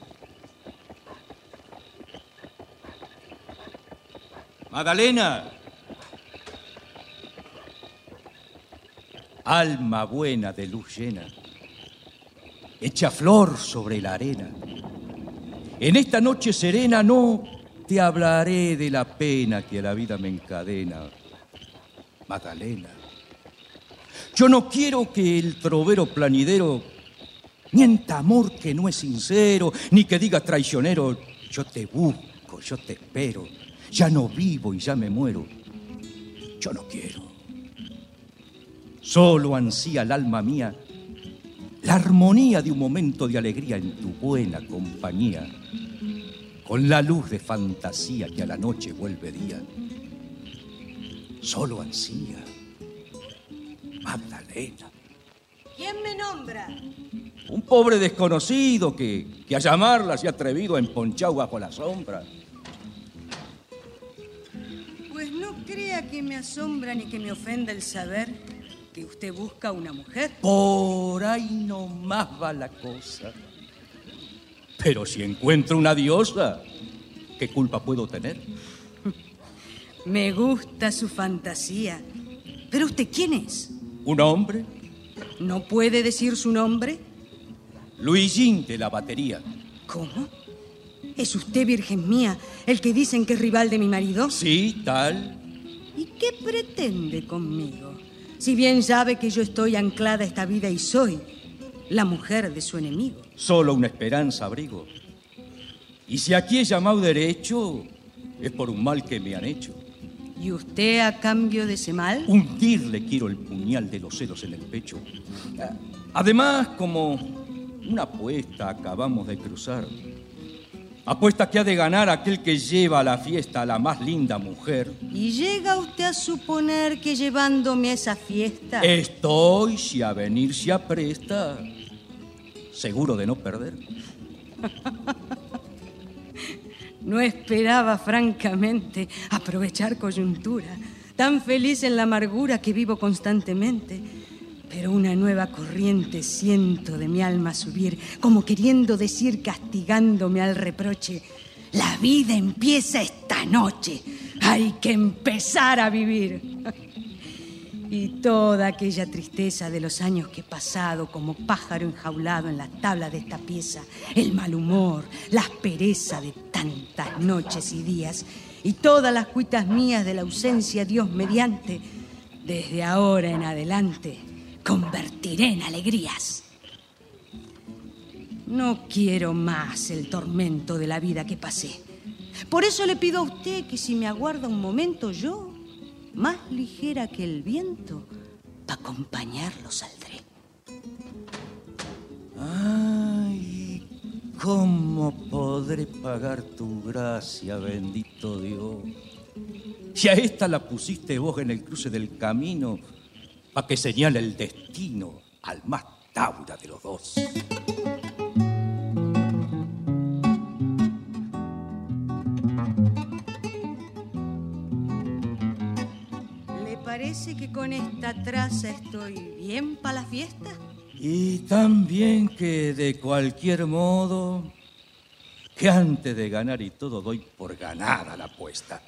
Magdalena. Alma buena de luz llena. Echa flor sobre la arena. En esta noche serena no te hablaré de la pena que a la vida me encadena. Magdalena. Yo no quiero que el trovero planidero mienta amor que no es sincero, ni que diga traicionero, yo te busco, yo te espero, ya no vivo y ya me muero. Yo no quiero. Solo ansía el alma mía la armonía de un momento de alegría en tu buena compañía, con la luz de fantasía que a la noche vuelve día. Solo ansía, Magdalena, ¿Quién me nombra? un pobre desconocido que, que a llamarla se ha atrevido a emponchar bajo la sombra. Pues no crea que me asombra ni que me ofenda el saber que usted busca una mujer. Por ahí nomás va la cosa. Pero si encuentro una diosa, ¿qué culpa puedo tener? Me gusta su fantasía. Pero usted, ¿quién es? ¿Un hombre? ¿No puede decir su nombre? Luisín de la batería. ¿Cómo? ¿Es usted, Virgen mía, el que dicen que es rival de mi marido? Sí, tal. ¿Y qué pretende conmigo? Si bien sabe que yo estoy anclada a esta vida y soy la mujer de su enemigo. Solo una esperanza abrigo. Y si aquí he llamado derecho, es por un mal que me han hecho. ¿Y usted a cambio de ese mal? Hundirle quiero el puñal de los celos en el pecho. Además, como una apuesta acabamos de cruzar. Apuesta que ha de ganar aquel que lleva a la fiesta a la más linda mujer. ¿Y llega usted a suponer que llevándome a esa fiesta... Estoy, si a venir se apresta, seguro de no perder. (laughs) No esperaba, francamente, aprovechar coyuntura, tan feliz en la amargura que vivo constantemente. Pero una nueva corriente siento de mi alma subir, como queriendo decir, castigándome al reproche, la vida empieza esta noche, hay que empezar a vivir. Y toda aquella tristeza de los años que he pasado como pájaro enjaulado en la tabla de esta pieza, el mal humor, la aspereza de tantas noches y días, y todas las cuitas mías de la ausencia, Dios mediante, desde ahora en adelante, convertiré en alegrías. No quiero más el tormento de la vida que pasé. Por eso le pido a usted que si me aguarda un momento yo más ligera que el viento, para acompañarlo saldré. Ay, ¿cómo podré pagar tu gracia, bendito Dios? Si a esta la pusiste vos en el cruce del camino, para que señale el destino al más taura de los dos. parece que con esta traza estoy bien para la fiesta? Y también que de cualquier modo, que antes de ganar y todo doy por ganada la apuesta.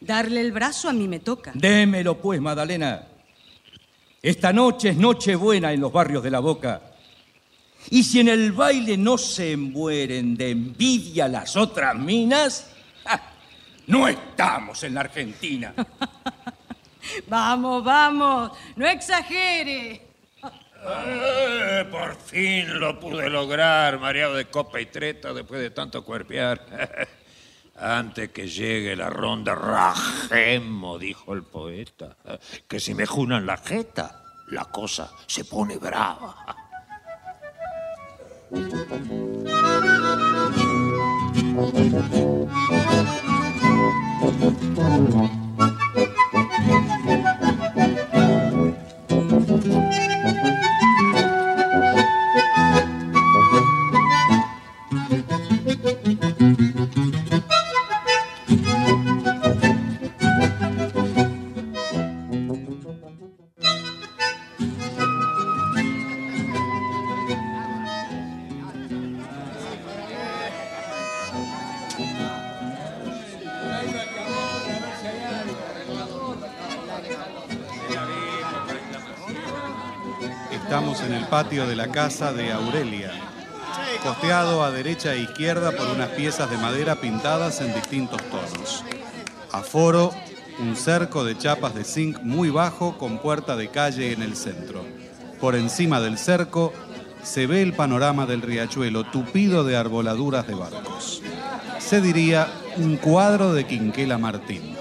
Darle el brazo a mí me toca. Démelo pues, Madalena. Esta noche es noche buena en los barrios de la Boca. Y si en el baile no se mueren de envidia las otras minas, no estamos en la Argentina. (laughs) Vamos, vamos, no exagere. Eh, por fin lo pude lograr, mareado de copa y treta después de tanto cuerpear. (laughs) Antes que llegue la ronda, rajemo, dijo el poeta, que si me junan la jeta, la cosa se pone brava. Estamos en el patio de la casa de Aurelia, costeado a derecha e izquierda por unas piezas de madera pintadas en distintos tonos. Aforo, un cerco de chapas de zinc muy bajo con puerta de calle en el centro. Por encima del cerco se ve el panorama del riachuelo tupido de arboladuras de barcos. Se diría un cuadro de Quinquela Martín.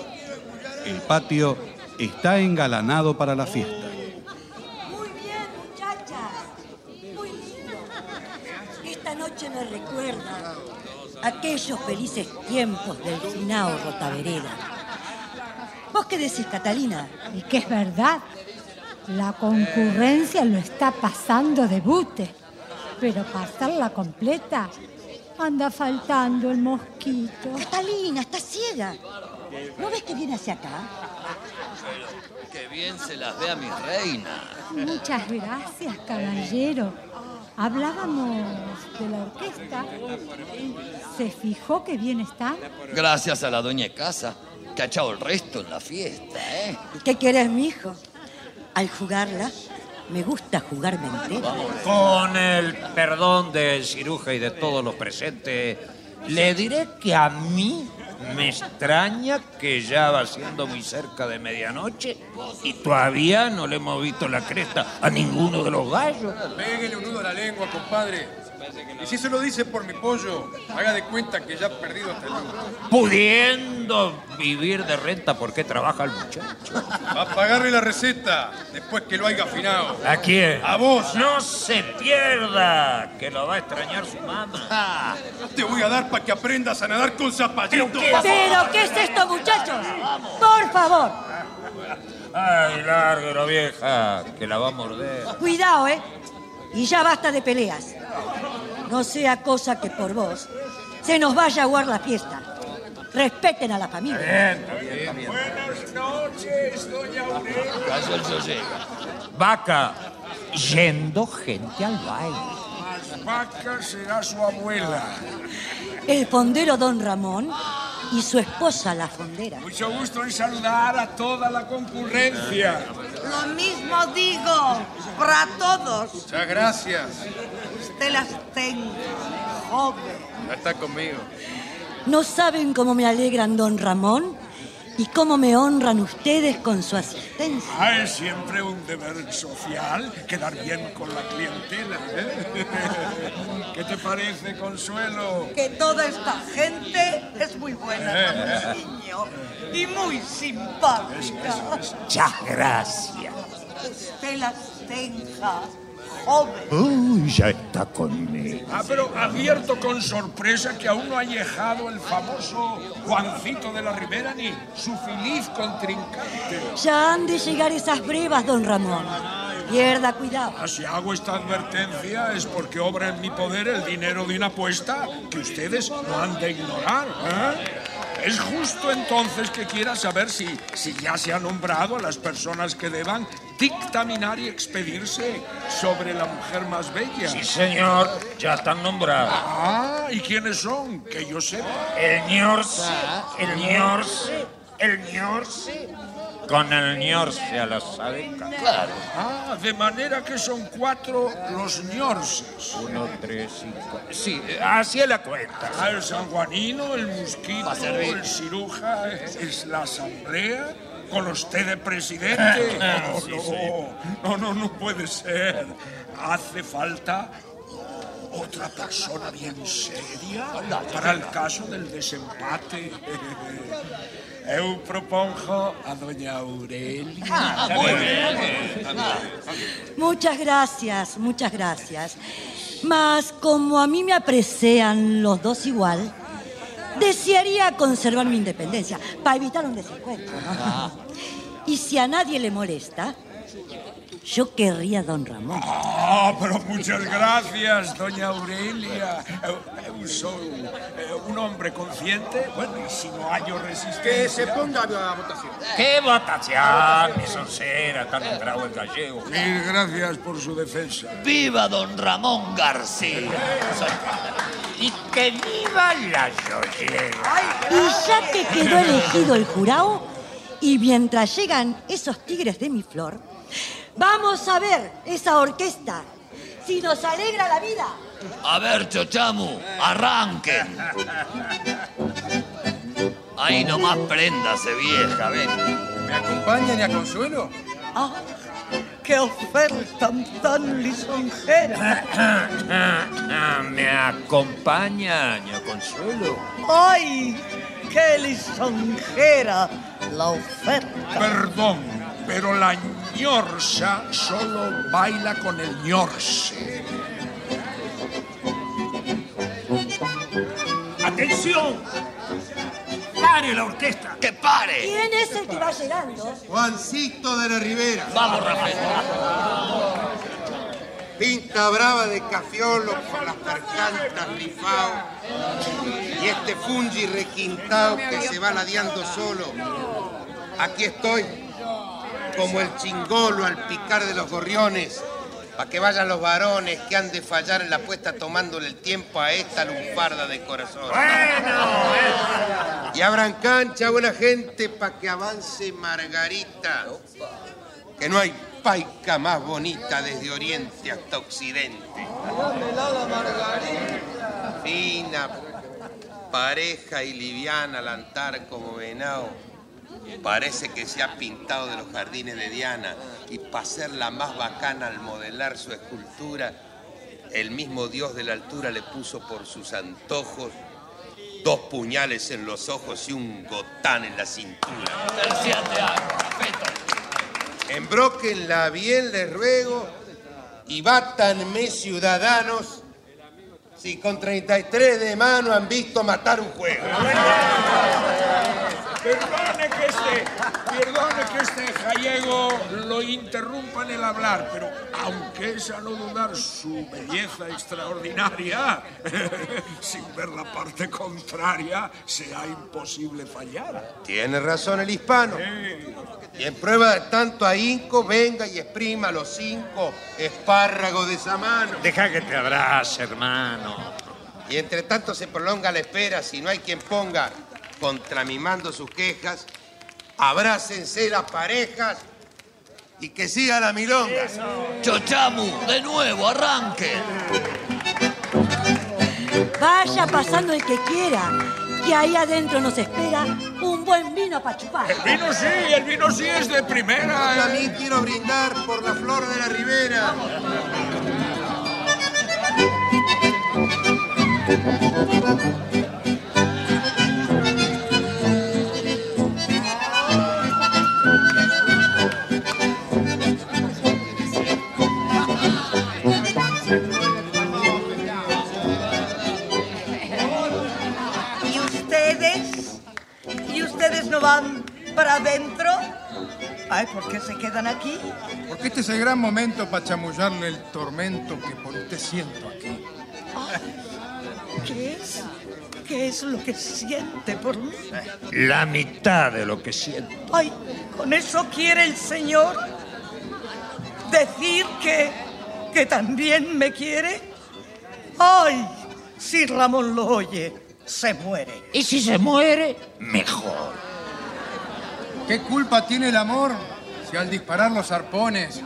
El patio está engalanado para la fiesta. Muy bien, muchachas. Muy lindo. Esta noche me recuerda aquellos felices tiempos del finao Rotavereda. ¿Vos qué decís, Catalina? Y que es verdad. La concurrencia lo está pasando de bute. Pero pasarla completa anda faltando el mosquito. Catalina, estás ciega. ¿No ves que viene hacia acá? Qué bien se las ve a mi reina. Muchas gracias, caballero. Hablábamos de la orquesta. ¿Se fijó que bien está? Gracias a la doña casa. que ha echado el resto en la fiesta, ¿eh? ¿Y qué querés, mijo? Al jugarla, me gusta jugarme entera. Con el perdón del ciruja y de todos los presentes, le diré que a mí me extraña que ya va siendo muy cerca de medianoche y todavía no le hemos visto la cresta a ninguno de los gallos. Pégale un nudo a la lengua, compadre. Y si se lo dice por mi pollo, haga de cuenta que ya ha perdido hasta el. Pudiendo vivir de renta, ¿por qué trabaja el muchacho? Va a pagarle la receta después que lo haya afinado. ¿A quién? A vos. No se pierda, que lo va a extrañar su mamá. Te voy a dar para que aprendas a nadar con zapallitos. ¿Pero qué es esto, muchachos? Por favor, Ay, lárguero, vieja, que la va a morder. cuidado, ¿eh? Y ya basta de peleas. No sea cosa que por vos se nos vaya a aguar la fiesta. Respeten a la familia. Buenas noches, doña Aurelia. Vaca, yendo gente al baile. Más vaca será su abuela. El fondero don Ramón y su esposa la fondera. Mucho gusto en saludar a toda la concurrencia. Lo mismo digo para todos. Muchas gracias. Usted las tenga, joven. Ya está conmigo. ¿No saben cómo me alegran don Ramón y cómo me honran ustedes con su asistencia? Ah, es siempre un deber social quedar bien con la clientela. ¿eh? ¿Qué te parece, Consuelo? Que toda esta gente es muy buena, niño, y muy simpática. Muchas gracias. Usted las tenga, joven. Uy, ya está conmigo. Ah, pero advierto con sorpresa que aún no ha llegado el famoso Juancito de la Ribera ni su feliz contrincante. Ya han de llegar esas brevas, don Ramón. Pierda cuidado. Ah, Si hago esta advertencia es porque obra en mi poder el dinero de una apuesta que ustedes no han de ignorar. ¿eh? Es justo entonces que quiera saber si, si ya se ha nombrado a las personas que deban dictaminar y expedirse sobre la mujer más bella. Sí, señor, ya están nombrados. Ah, ¿y quiénes son? Que yo sepa. El ñorce, el ñorce, el ñorce. Con el ñorce a la sabeca. Claro. Ah, de manera que son cuatro los ñorses. Uno, tres, cinco. Sí, así es la cuenta. Ah, el sanjuanino, el mosquito, el ciruja, es la asamblea, con usted de presidente. (laughs) No, Sí, no, sí. no, no, no puede ser. Hace falta otra persona bien seria para el caso del desempate. Eu propongo a doña Aurelia. Ah, muy bien. Muchas gracias, muchas gracias. Mas como a mí me aprecian los dos igual, desearía conservar mi independencia para evitar un desencuentro. ¿no? Y si a nadie le molesta, yo querría a don Ramón. Ah, pero muchas gracias, doña Aurelia. Eu, eu soy eh, un hombre consciente. Bueno, y si no hallo resistencia... Que se ponga a votación. ¡Qué votación, mi soncera! Está nombrado el gallego. Mil gracias por su defensa. ¡Viva don Ramón García! Y que viva la Yoyega. Y ya que quedó (laughs) elegido el jurado, y mientras llegan esos tigres de mi flor, vamos a ver esa orquesta. Si nos alegra la vida. A ver, Chochamu, arranquen. Ahí nomás préndase, vieja, ven. ¿Me acompañan y a Consuelo? ¡Ah! ¡Qué oferta tan lisonjera! ¿Me acompaña, ña Consuelo? ¡Ay! ¡Qué lisonjera la oferta! Perdón, pero la ñorsa solo baila con el ñorse. ¡Atención! ¡Pare la orquesta! ¡Que pare! ¿Quién es el que va llegando? Juancito de la Ribera. Vamos, Rafael. Pinta brava de cafiolo con las percantas rifao. Y este fungi requintao que se va ladeando solo. Aquí estoy, como el chingolo al picar de los gorriones. Para que vayan los varones que han de fallar en la apuesta tomándole el tiempo a esta lunfarda de corazón. Bueno, eh. Y abran cancha, buena gente, para que avance Margarita. Que no hay paica más bonita desde Oriente hasta Occidente. Fina, pareja y liviana al andar como venado. Parece que se ha pintado de los jardines de Diana y para ser la más bacana al modelar su escultura, el mismo Dios de la altura le puso por sus antojos dos puñales en los ojos y un gotán en la cintura. Embróquenla bien, les ruego, y bátanme ciudadanos si con 33 de mano han visto matar un juego. Perdone que este, perdone que este gallego lo interrumpa en el hablar, pero aunque es a no dudar su belleza extraordinaria, (laughs) sin ver la parte contraria, será imposible fallar. Tiene razón el hispano. Y en prueba de tanto ahínco, venga y exprima los cinco espárragos de esa mano. Deja que te abrace, hermano. Y entre tanto se prolonga la espera si no hay quien ponga contra mi mando sus quejas. Abrácense las parejas y que siga la milonga. Chochamu, de nuevo, arranque. Vaya pasando el que quiera, que ahí adentro nos espera un buen vino para chupar. El vino sí, el vino sí es de primera. Yo también quiero brindar por la flor de la ribera. ¿Y Ay, ¿por qué se quedan aquí? Porque este es el gran momento para chamullarle el tormento que por usted siento aquí. ¿Qué es? ¿Qué es lo que siente por mí? La mitad de lo que siento. Ay, ¿con eso quiere el Señor decir que, que también me quiere? Ay, si Ramón lo oye, se muere. Y si se muere, mejor. ¿Qué culpa tiene el amor si al disparar los arpones,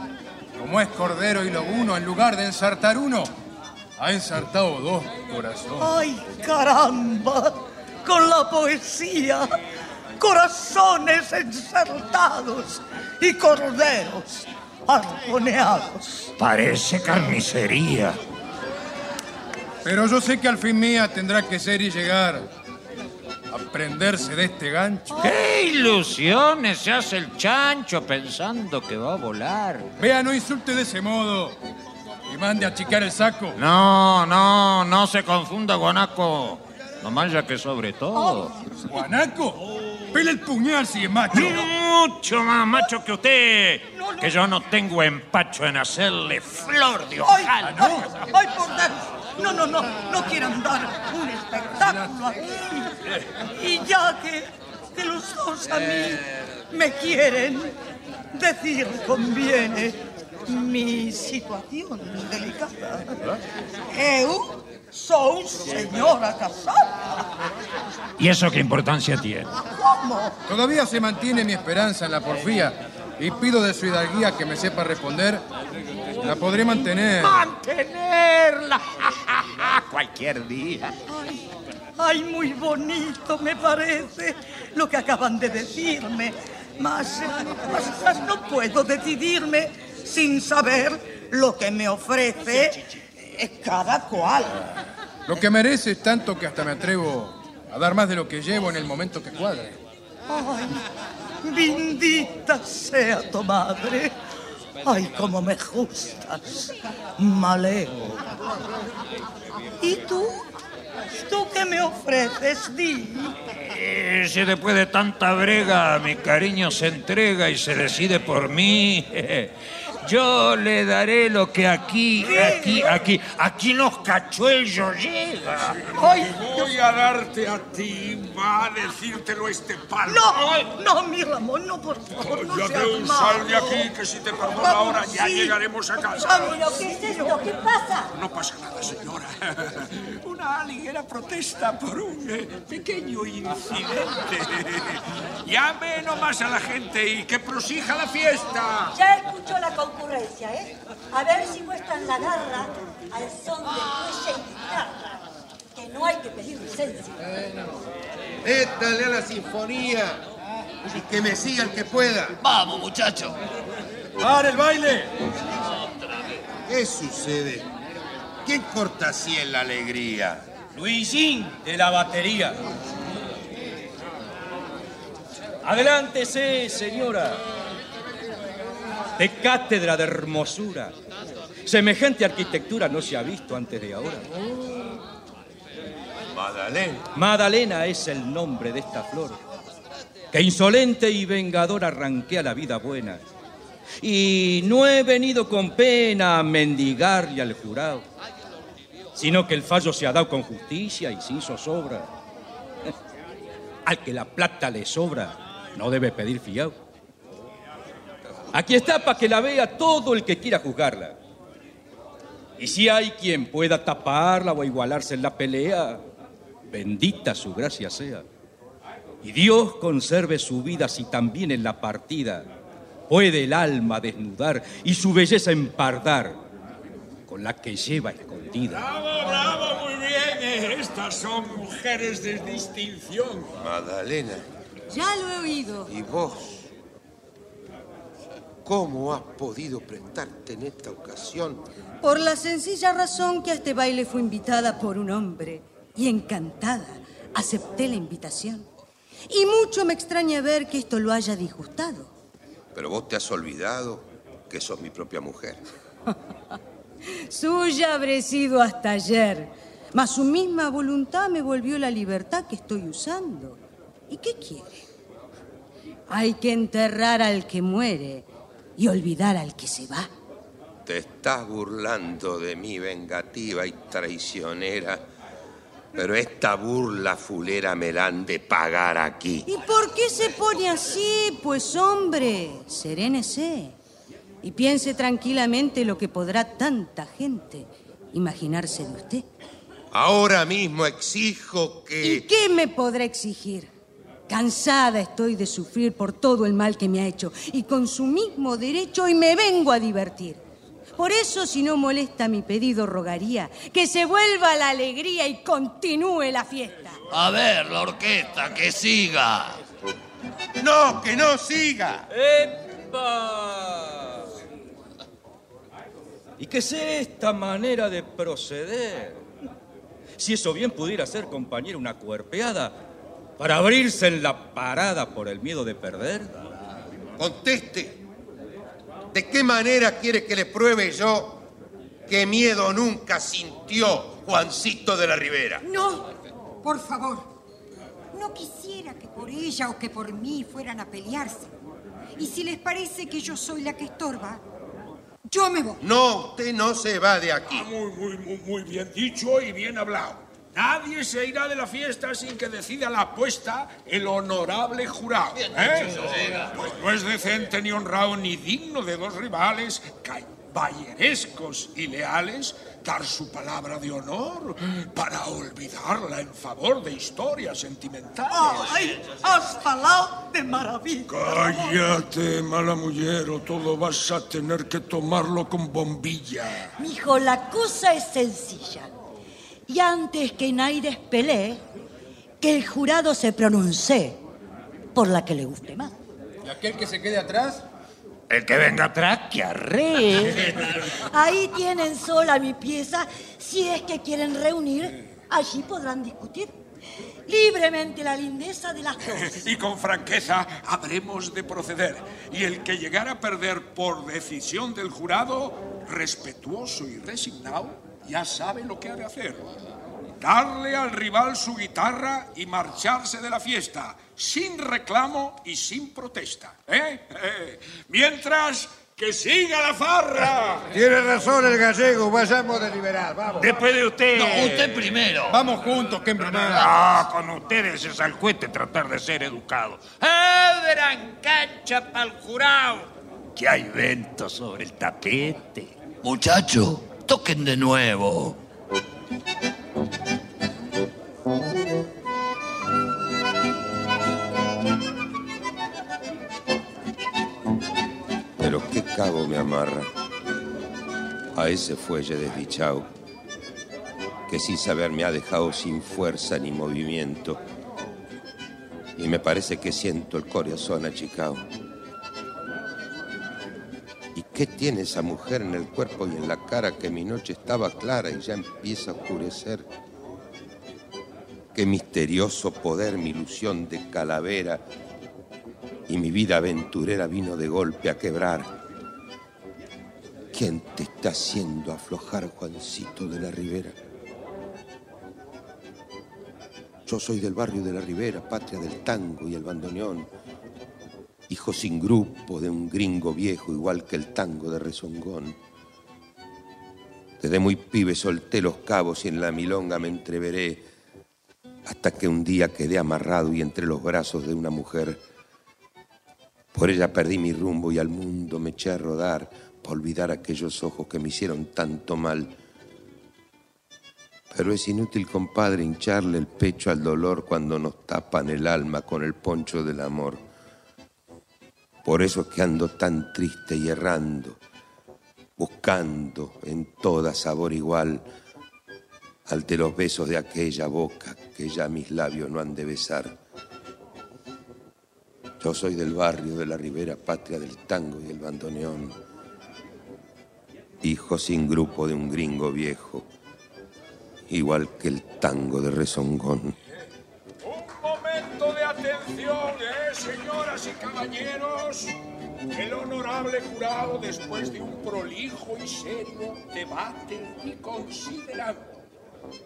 como es Cordero y Lobuno, en lugar de ensartar uno, ha ensartado dos corazones? ¡Ay, caramba! Con la poesía, corazones ensartados y corderos arponeados. Parece carnicería. Pero yo sé que al fin mía tendrá que ser y llegar a prenderse de este gancho. ¡Qué ilusiones se hace el chancho pensando que va a volar! Vea, no insulte de ese modo y mande a achicar el saco. No, no, no se confunda, guanaco. No ya que sobre todo. ¿Guanaco? Pele el puñal si es macho. Mucho más macho que usted. Que yo no tengo empacho en hacerle flor de ¡Ay, ojal. ay, por! No, no, no, no quieran dar un espectáculo aquí. Y ya que, que los dos a mí me quieren, decir conviene mi situación delicada. Eu soy señora casada. ¿Y eso qué importancia tiene? ¿Cómo? Todavía se mantiene mi esperanza en la porfía y pido de su hidalguía que me sepa responder. La podré mantener. ¡Mantenerla! Cualquier día. Ay, ay, muy bonito me parece lo que acaban de decirme. Mas, mas- mas no puedo decidirme sin saber lo que me ofrece eh, cada cual. Lo que merece es tanto que hasta me atrevo a dar más de lo que llevo en el momento que cuadre. Ay, bendita sea tu madre. Ay, cómo me gustas, Maleo. ¿Y tú? ¿Tú qué me ofreces, Di? Eh, Si después de tanta brega mi cariño se entrega y se decide por mí, (laughs) Yo le daré lo que aquí, aquí, aquí, aquí nos cachó el llega. Voy a darte a ti, va a decírtelo este palo. No, no, mi Ramón, no, por favor, no Ya seas veo, malo. sal de aquí, que si te perdono ahora ya sí. llegaremos a casa. ¿Pero qué es esto? ¿Qué pasa? No pasa nada, señora. (laughs) Una ligera protesta por un eh, pequeño incidente. (laughs) Llame nomás a la gente y que prosija la fiesta. Ya escuchó la concurrencia, ¿eh? A ver si muestran la garra al son de fuelle y guitarra. Que no hay que pedir licencia. Métale a la sinfonía. Y que me siga el que pueda. Vamos, muchacho. ¡Para el baile! ¿Qué sucede? ¿Quién corta así en la alegría? Luisín de la batería. Adelántese, señora. De cátedra de hermosura. Semejante arquitectura no se ha visto antes de ahora. Madalena. Madalena es el nombre de esta flor, que insolente y vengadora arranquea la vida buena. Y no he venido con pena a mendigarle al jurado, sino que el fallo se ha dado con justicia y sin zozobra. (laughs) Al que la plata le sobra, no debe pedir fiado. Aquí está para que la vea todo el que quiera juzgarla. Y si hay quien pueda taparla o igualarse en la pelea, bendita su gracia sea. Y Dios conserve su vida si también en la partida puede el alma desnudar y su belleza empardar con la que lleva escondida. Bravo, bravo, muy bien. eh. Estas son mujeres de distinción. Madalena. Ya lo he oído. ¿Y vos? ¿Cómo has podido prestarte en esta ocasión? Por la sencilla razón que a este baile fue invitada por un hombre. Y encantada, acepté la invitación. Y mucho me extraña ver que esto lo haya disgustado. Pero vos te has olvidado que sos mi propia mujer. (laughs) Suya habré sido hasta ayer, mas su misma voluntad me volvió la libertad que estoy usando. ¿Y qué quiere? Hay que enterrar al que muere y olvidar al que se va. Te estás burlando de mí, vengativa y traicionera. Pero esta burla fulera me la han de pagar aquí. ¿Y por qué se pone así? Pues hombre, serénese y piense tranquilamente lo que podrá tanta gente imaginarse de usted. Ahora mismo exijo ¿Y que... qué me podrá exigir? Cansada estoy de sufrir por todo el mal que me ha hecho y con su mismo derecho hoy me vengo a divertir. Por eso, si no molesta mi pedido, rogaría que se vuelva la alegría y continúe la fiesta. A ver, la orquesta, que siga. No, que no siga. ¡Epa! ¿Y qué es esta manera de proceder? Si eso bien pudiera ser, compañero, una cuerpeada para abrirse en la parada por el miedo de perder. Conteste. ¿De qué manera quiere que le pruebe yo que miedo nunca sintió Juancito de la Ribera? No, por favor. No quisiera que por ella o que por mí fueran a pelearse. Y si les parece que yo soy la que estorba, yo me voy. No, usted no se va de aquí. Ah, muy, muy, muy, muy bien dicho y bien hablado. Nadie se irá de la fiesta sin que decida la apuesta el honorable jurado. ¿eh? Pues no es decente ni honrado ni digno de dos rivales caballerescos y leales dar su palabra de honor para olvidarla en favor de historias sentimentales. ¡Ay! ¡Has falado de maravilla! Cállate, mala mujer, o todo vas a tener que tomarlo con bombilla. Mijo, la cosa es sencilla. Y antes que Naides pelee, que el jurado se pronuncie por la que le guste más. ¿Y aquel que se quede atrás? El que venga atrás, que arree. (laughs) Ahí tienen sola mi pieza. Si es que quieren reunir, allí podrán discutir libremente la lindeza de las cosas. Y con franqueza habremos de proceder. Y el que llegara a perder por decisión del jurado, respetuoso y resignado, ya sabe lo que ha de hacer. Darle al rival su guitarra y marcharse de la fiesta, sin reclamo y sin protesta. ¿eh? Eh, (laughs) Mientras, ¡Que siga la farra! Tiene razón el gallego, vayamos a deliberar, vamos. Después de usted. No, usted primero. Vamos juntos, que en primero. No, con ustedes es al cuete tratar de ser educado. ¡Abran cancha para el jurado! Que hay ventos sobre el tapete. Muchacho, toquen de nuevo. Pero qué cabo me amarra a ese fuelle desdichado que sin saber me ha dejado sin fuerza ni movimiento y me parece que siento el corazón achicado. ¿Y qué tiene esa mujer en el cuerpo y en la cara que mi noche estaba clara y ya empieza a oscurecer? Qué misterioso poder mi ilusión de calavera y mi vida aventurera vino de golpe a quebrar. ¿Quién te está haciendo aflojar, Juancito de la Ribera? Yo soy del barrio de la Ribera, patria del tango y el bandoneón, hijo sin grupo de un gringo viejo igual que el tango de rezongón. Desde muy pibe solté los cabos y en la milonga me entreveré hasta que un día quedé amarrado y entre los brazos de una mujer. Por ella perdí mi rumbo y al mundo me eché a rodar para olvidar aquellos ojos que me hicieron tanto mal. Pero es inútil, compadre, hincharle el pecho al dolor cuando nos tapan el alma con el poncho del amor. Por eso es que ando tan triste y errando, buscando en toda sabor igual al de los besos de aquella boca que ya mis labios no han de besar. Yo soy del barrio de la Ribera, patria del tango y el bandoneón, hijo sin grupo de un gringo viejo, igual que el tango de rezongón. Señoras y caballeros? El honorable jurado, después de un prolijo y serio debate y considerando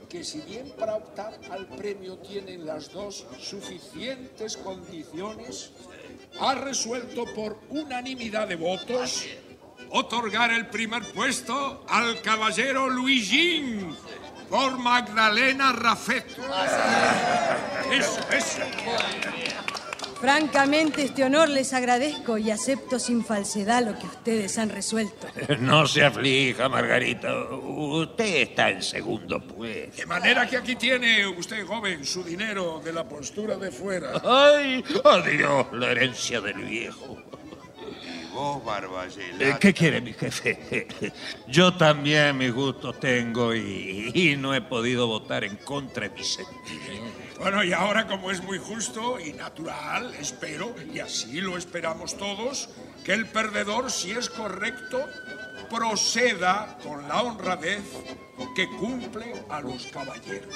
que si bien para optar al premio tienen las dos suficientes condiciones, ha resuelto por unanimidad de votos otorgar el primer puesto al caballero Luigín por Magdalena Rafeto. Eso, eso. Francamente, este honor les agradezco y acepto sin falsedad lo que ustedes han resuelto. (laughs) No se aflija, Margarita. Usted está en segundo, pues. De manera que aquí tiene usted, joven, su dinero de la postura de fuera. ¡Ay! ¡Adiós, la herencia del viejo! Vos, Barballela. Eh, ¿Qué quiere mi jefe? (laughs) Yo también mis gustos tengo y, y no he podido votar en contra de mis sentimientos. Bueno, y ahora como es muy justo y natural, espero, y así lo esperamos todos, que el perdedor, si es correcto, proceda con la honradez que cumple a los caballeros.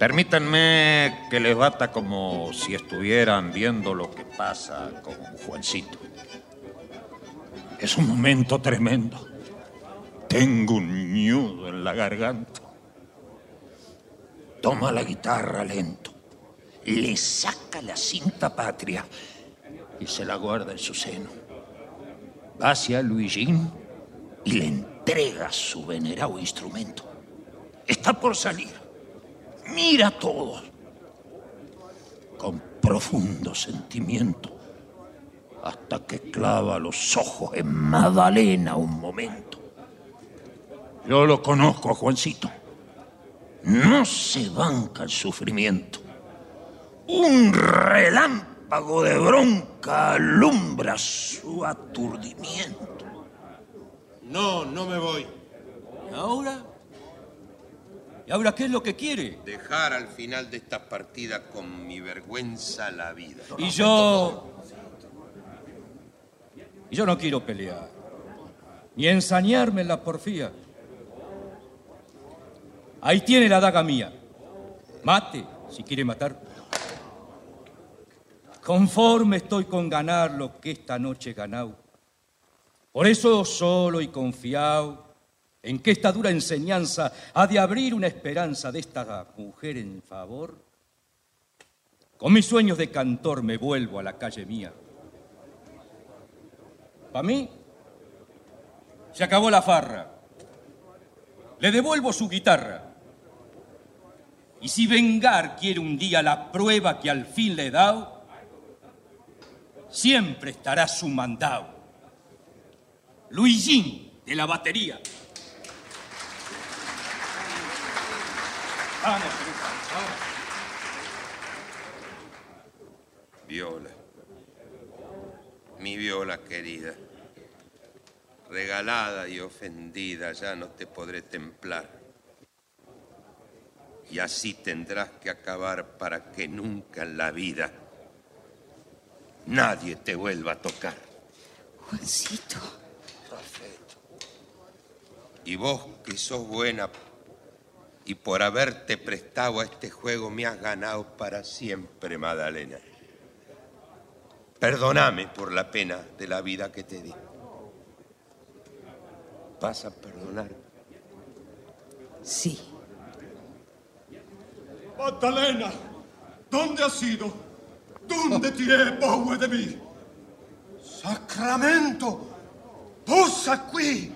Permítanme que les bata como si estuvieran viendo lo que pasa con Juancito. Es un momento tremendo. Tengo un ñudo en la garganta. Toma la guitarra lento, le saca la cinta patria y se la guarda en su seno. Va hacia Luigín y le entrega su venerado instrumento. Está por salir mira a todos con profundo sentimiento hasta que clava los ojos en Madalena un momento. Yo lo conozco a Juancito. No se banca el sufrimiento. Un relámpago de bronca alumbra su aturdimiento. No, no me voy. ¿Ahora? ¿Y ahora qué es lo que quiere? Dejar al final de esta partida con mi vergüenza la vida. Y yo... Y yo no quiero pelear, ni ensañarme en la porfía. Ahí tiene la daga mía. Mate, si quiere matar. Conforme estoy con ganar lo que esta noche he ganado. Por eso, solo y confiado, en que esta dura enseñanza ha de abrir una esperanza de esta mujer en favor? Con mis sueños de cantor me vuelvo a la calle mía. Para mí, se acabó la farra. Le devuelvo su guitarra. Y si vengar quiere un día la prueba que al fin le he dado, siempre estará su mandado. Luisín de la batería. Viola. Mi viola querida. Regalada y ofendida, ya no te podré templar. Y así tendrás que acabar para que nunca en la vida nadie te vuelva a tocar. Juancito. Y vos que sos buena y por haberte prestado a este juego me has ganado para siempre, Madalena. Perdóname por la pena de la vida que te di. ¿Vas a perdonar? Sí. Magdalena, ¿dónde has ido? ¿Dónde tiré paura de mí? Sacramento, posa qui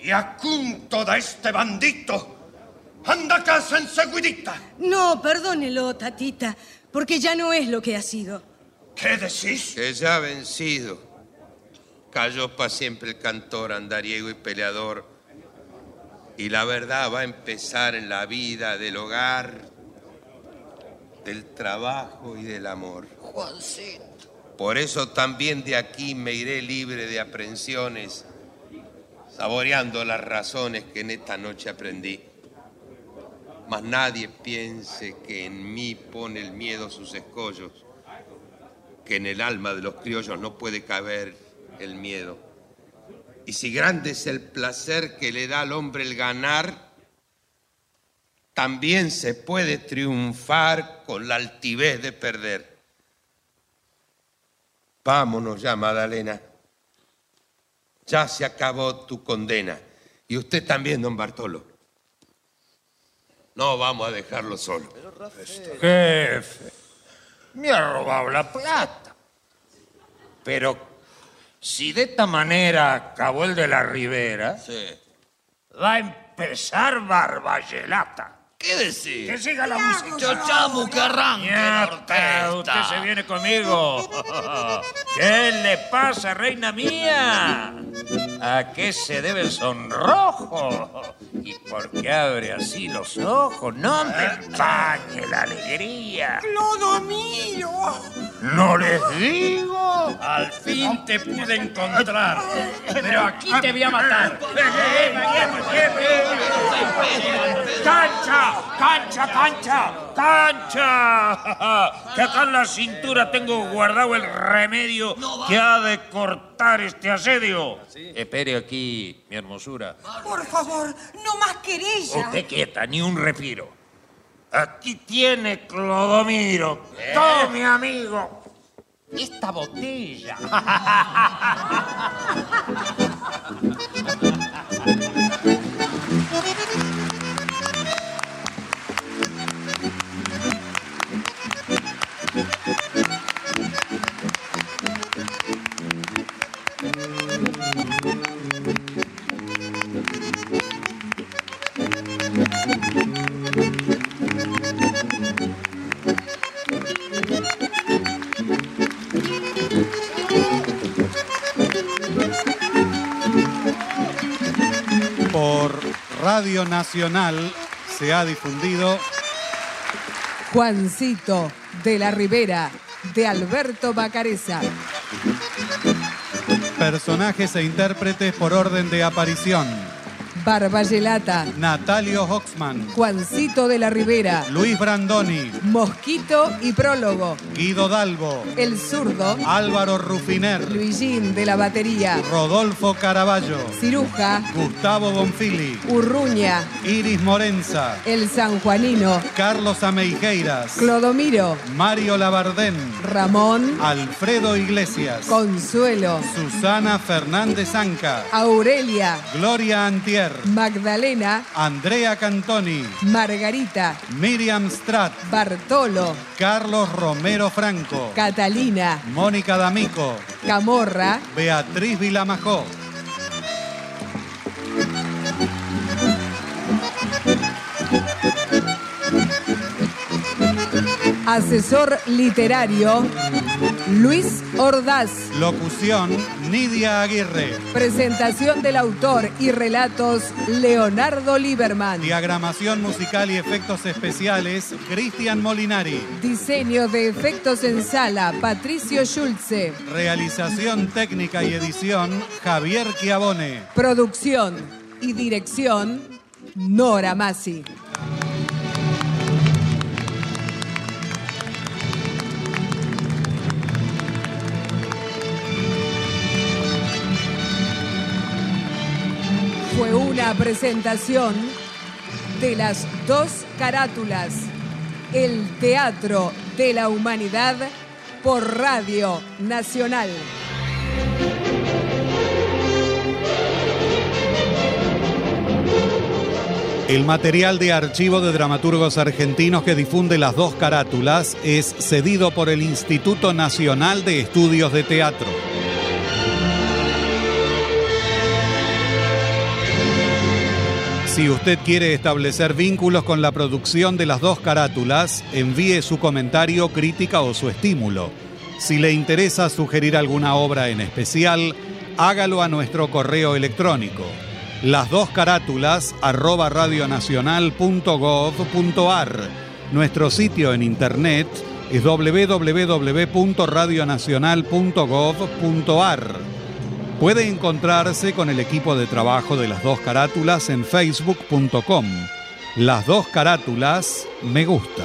y acunto da este bandito. Anda a casa enseguidita. No, perdónelo, tatita, porque ya no es lo que ha sido. ¿Qué decís? Que ya vencido. Cayó para siempre el cantor andariego y peleador. Y la verdad va a empezar en la vida del hogar, del trabajo y del amor. Juancito. Por eso también de aquí me iré libre de aprensiones, saboreando las razones que en esta noche aprendí. Mas nadie piense que en mí pone el miedo sus escollos, que en el alma de los criollos no puede caber el miedo. Y si grande es el placer que le da al hombre el ganar, también se puede triunfar con la altivez de perder. Vámonos ya, Madalena. Ya se acabó tu condena. Y usted también, don Bartolo. No vamos a dejarlo solo. Jefe, me ha robado la plata. Pero si de esta manera acabó el de la Ribera, va a empezar Barbayelata. ¿Qué decís? Que siga la música. Chochamu, que arranque la orquesta. usted se viene conmigo. ¿Qué le pasa, reina mía? ¿A qué se debe el sonrojo? ¿Y por qué abre así los ojos? No me empañe la alegría. Clodomiro. ¿No les digo? Al fin te pude encontrar, pero aquí te voy a matar. ¡Cancha! ¡Cancha, cancha! ¡Cancha! Que acá en la cintura tengo guardado el remedio que ha de cortar este asedio. Espere aquí, mi hermosura. Por favor, no más querella. Usted quieta, ni un respiro. Aquí tiene Clodomiro. Tome, amigo. Esta botella. (laughs) Radio Nacional se ha difundido Juancito de la Ribera, de Alberto Bacareza. personajes e intérpretes por orden de aparición. Barbayelata, Natalio Hoxman, Juancito de la Ribera, Luis Brandoni, Mosquito y Prólogo, Guido Dalbo, El Zurdo, Álvaro Rufiner, Luigín de la Batería, Rodolfo Caraballo, Ciruja, Gustavo Bonfili, Urruña, Iris Morenza, El Sanjuanino, Carlos Ameijeiras, Clodomiro, Mario Labardén, Ramón, Alfredo Iglesias, Consuelo, Susana Fernández Anca, Aurelia, Gloria Antier, Magdalena, Andrea Cantoni, Margarita, Miriam Strat, Bartolo, Carlos Romero Franco, Catalina, Mónica D'Amico, Camorra, Beatriz Vilamajó. asesor literario Luis Ordaz. Locución, Nidia Aguirre. Presentación del autor y relatos Leonardo Lieberman. Diagramación musical y efectos especiales, Cristian Molinari. Diseño de efectos en sala, Patricio Schulze. Realización técnica y edición, Javier Chiavone. Producción y dirección, Nora Massi. Una presentación de las dos carátulas, el Teatro de la Humanidad por Radio Nacional. El material de archivo de dramaturgos argentinos que difunde las dos carátulas es cedido por el Instituto Nacional de Estudios de Teatro. Si usted quiere establecer vínculos con la producción de las dos carátulas, envíe su comentario, crítica o su estímulo. Si le interesa sugerir alguna obra en especial, hágalo a nuestro correo electrónico. Las dos carátulas. Nuestro sitio en internet es www.radionacional.gov.ar. Puede encontrarse con el equipo de trabajo de las dos carátulas en facebook.com. Las dos carátulas me gusta.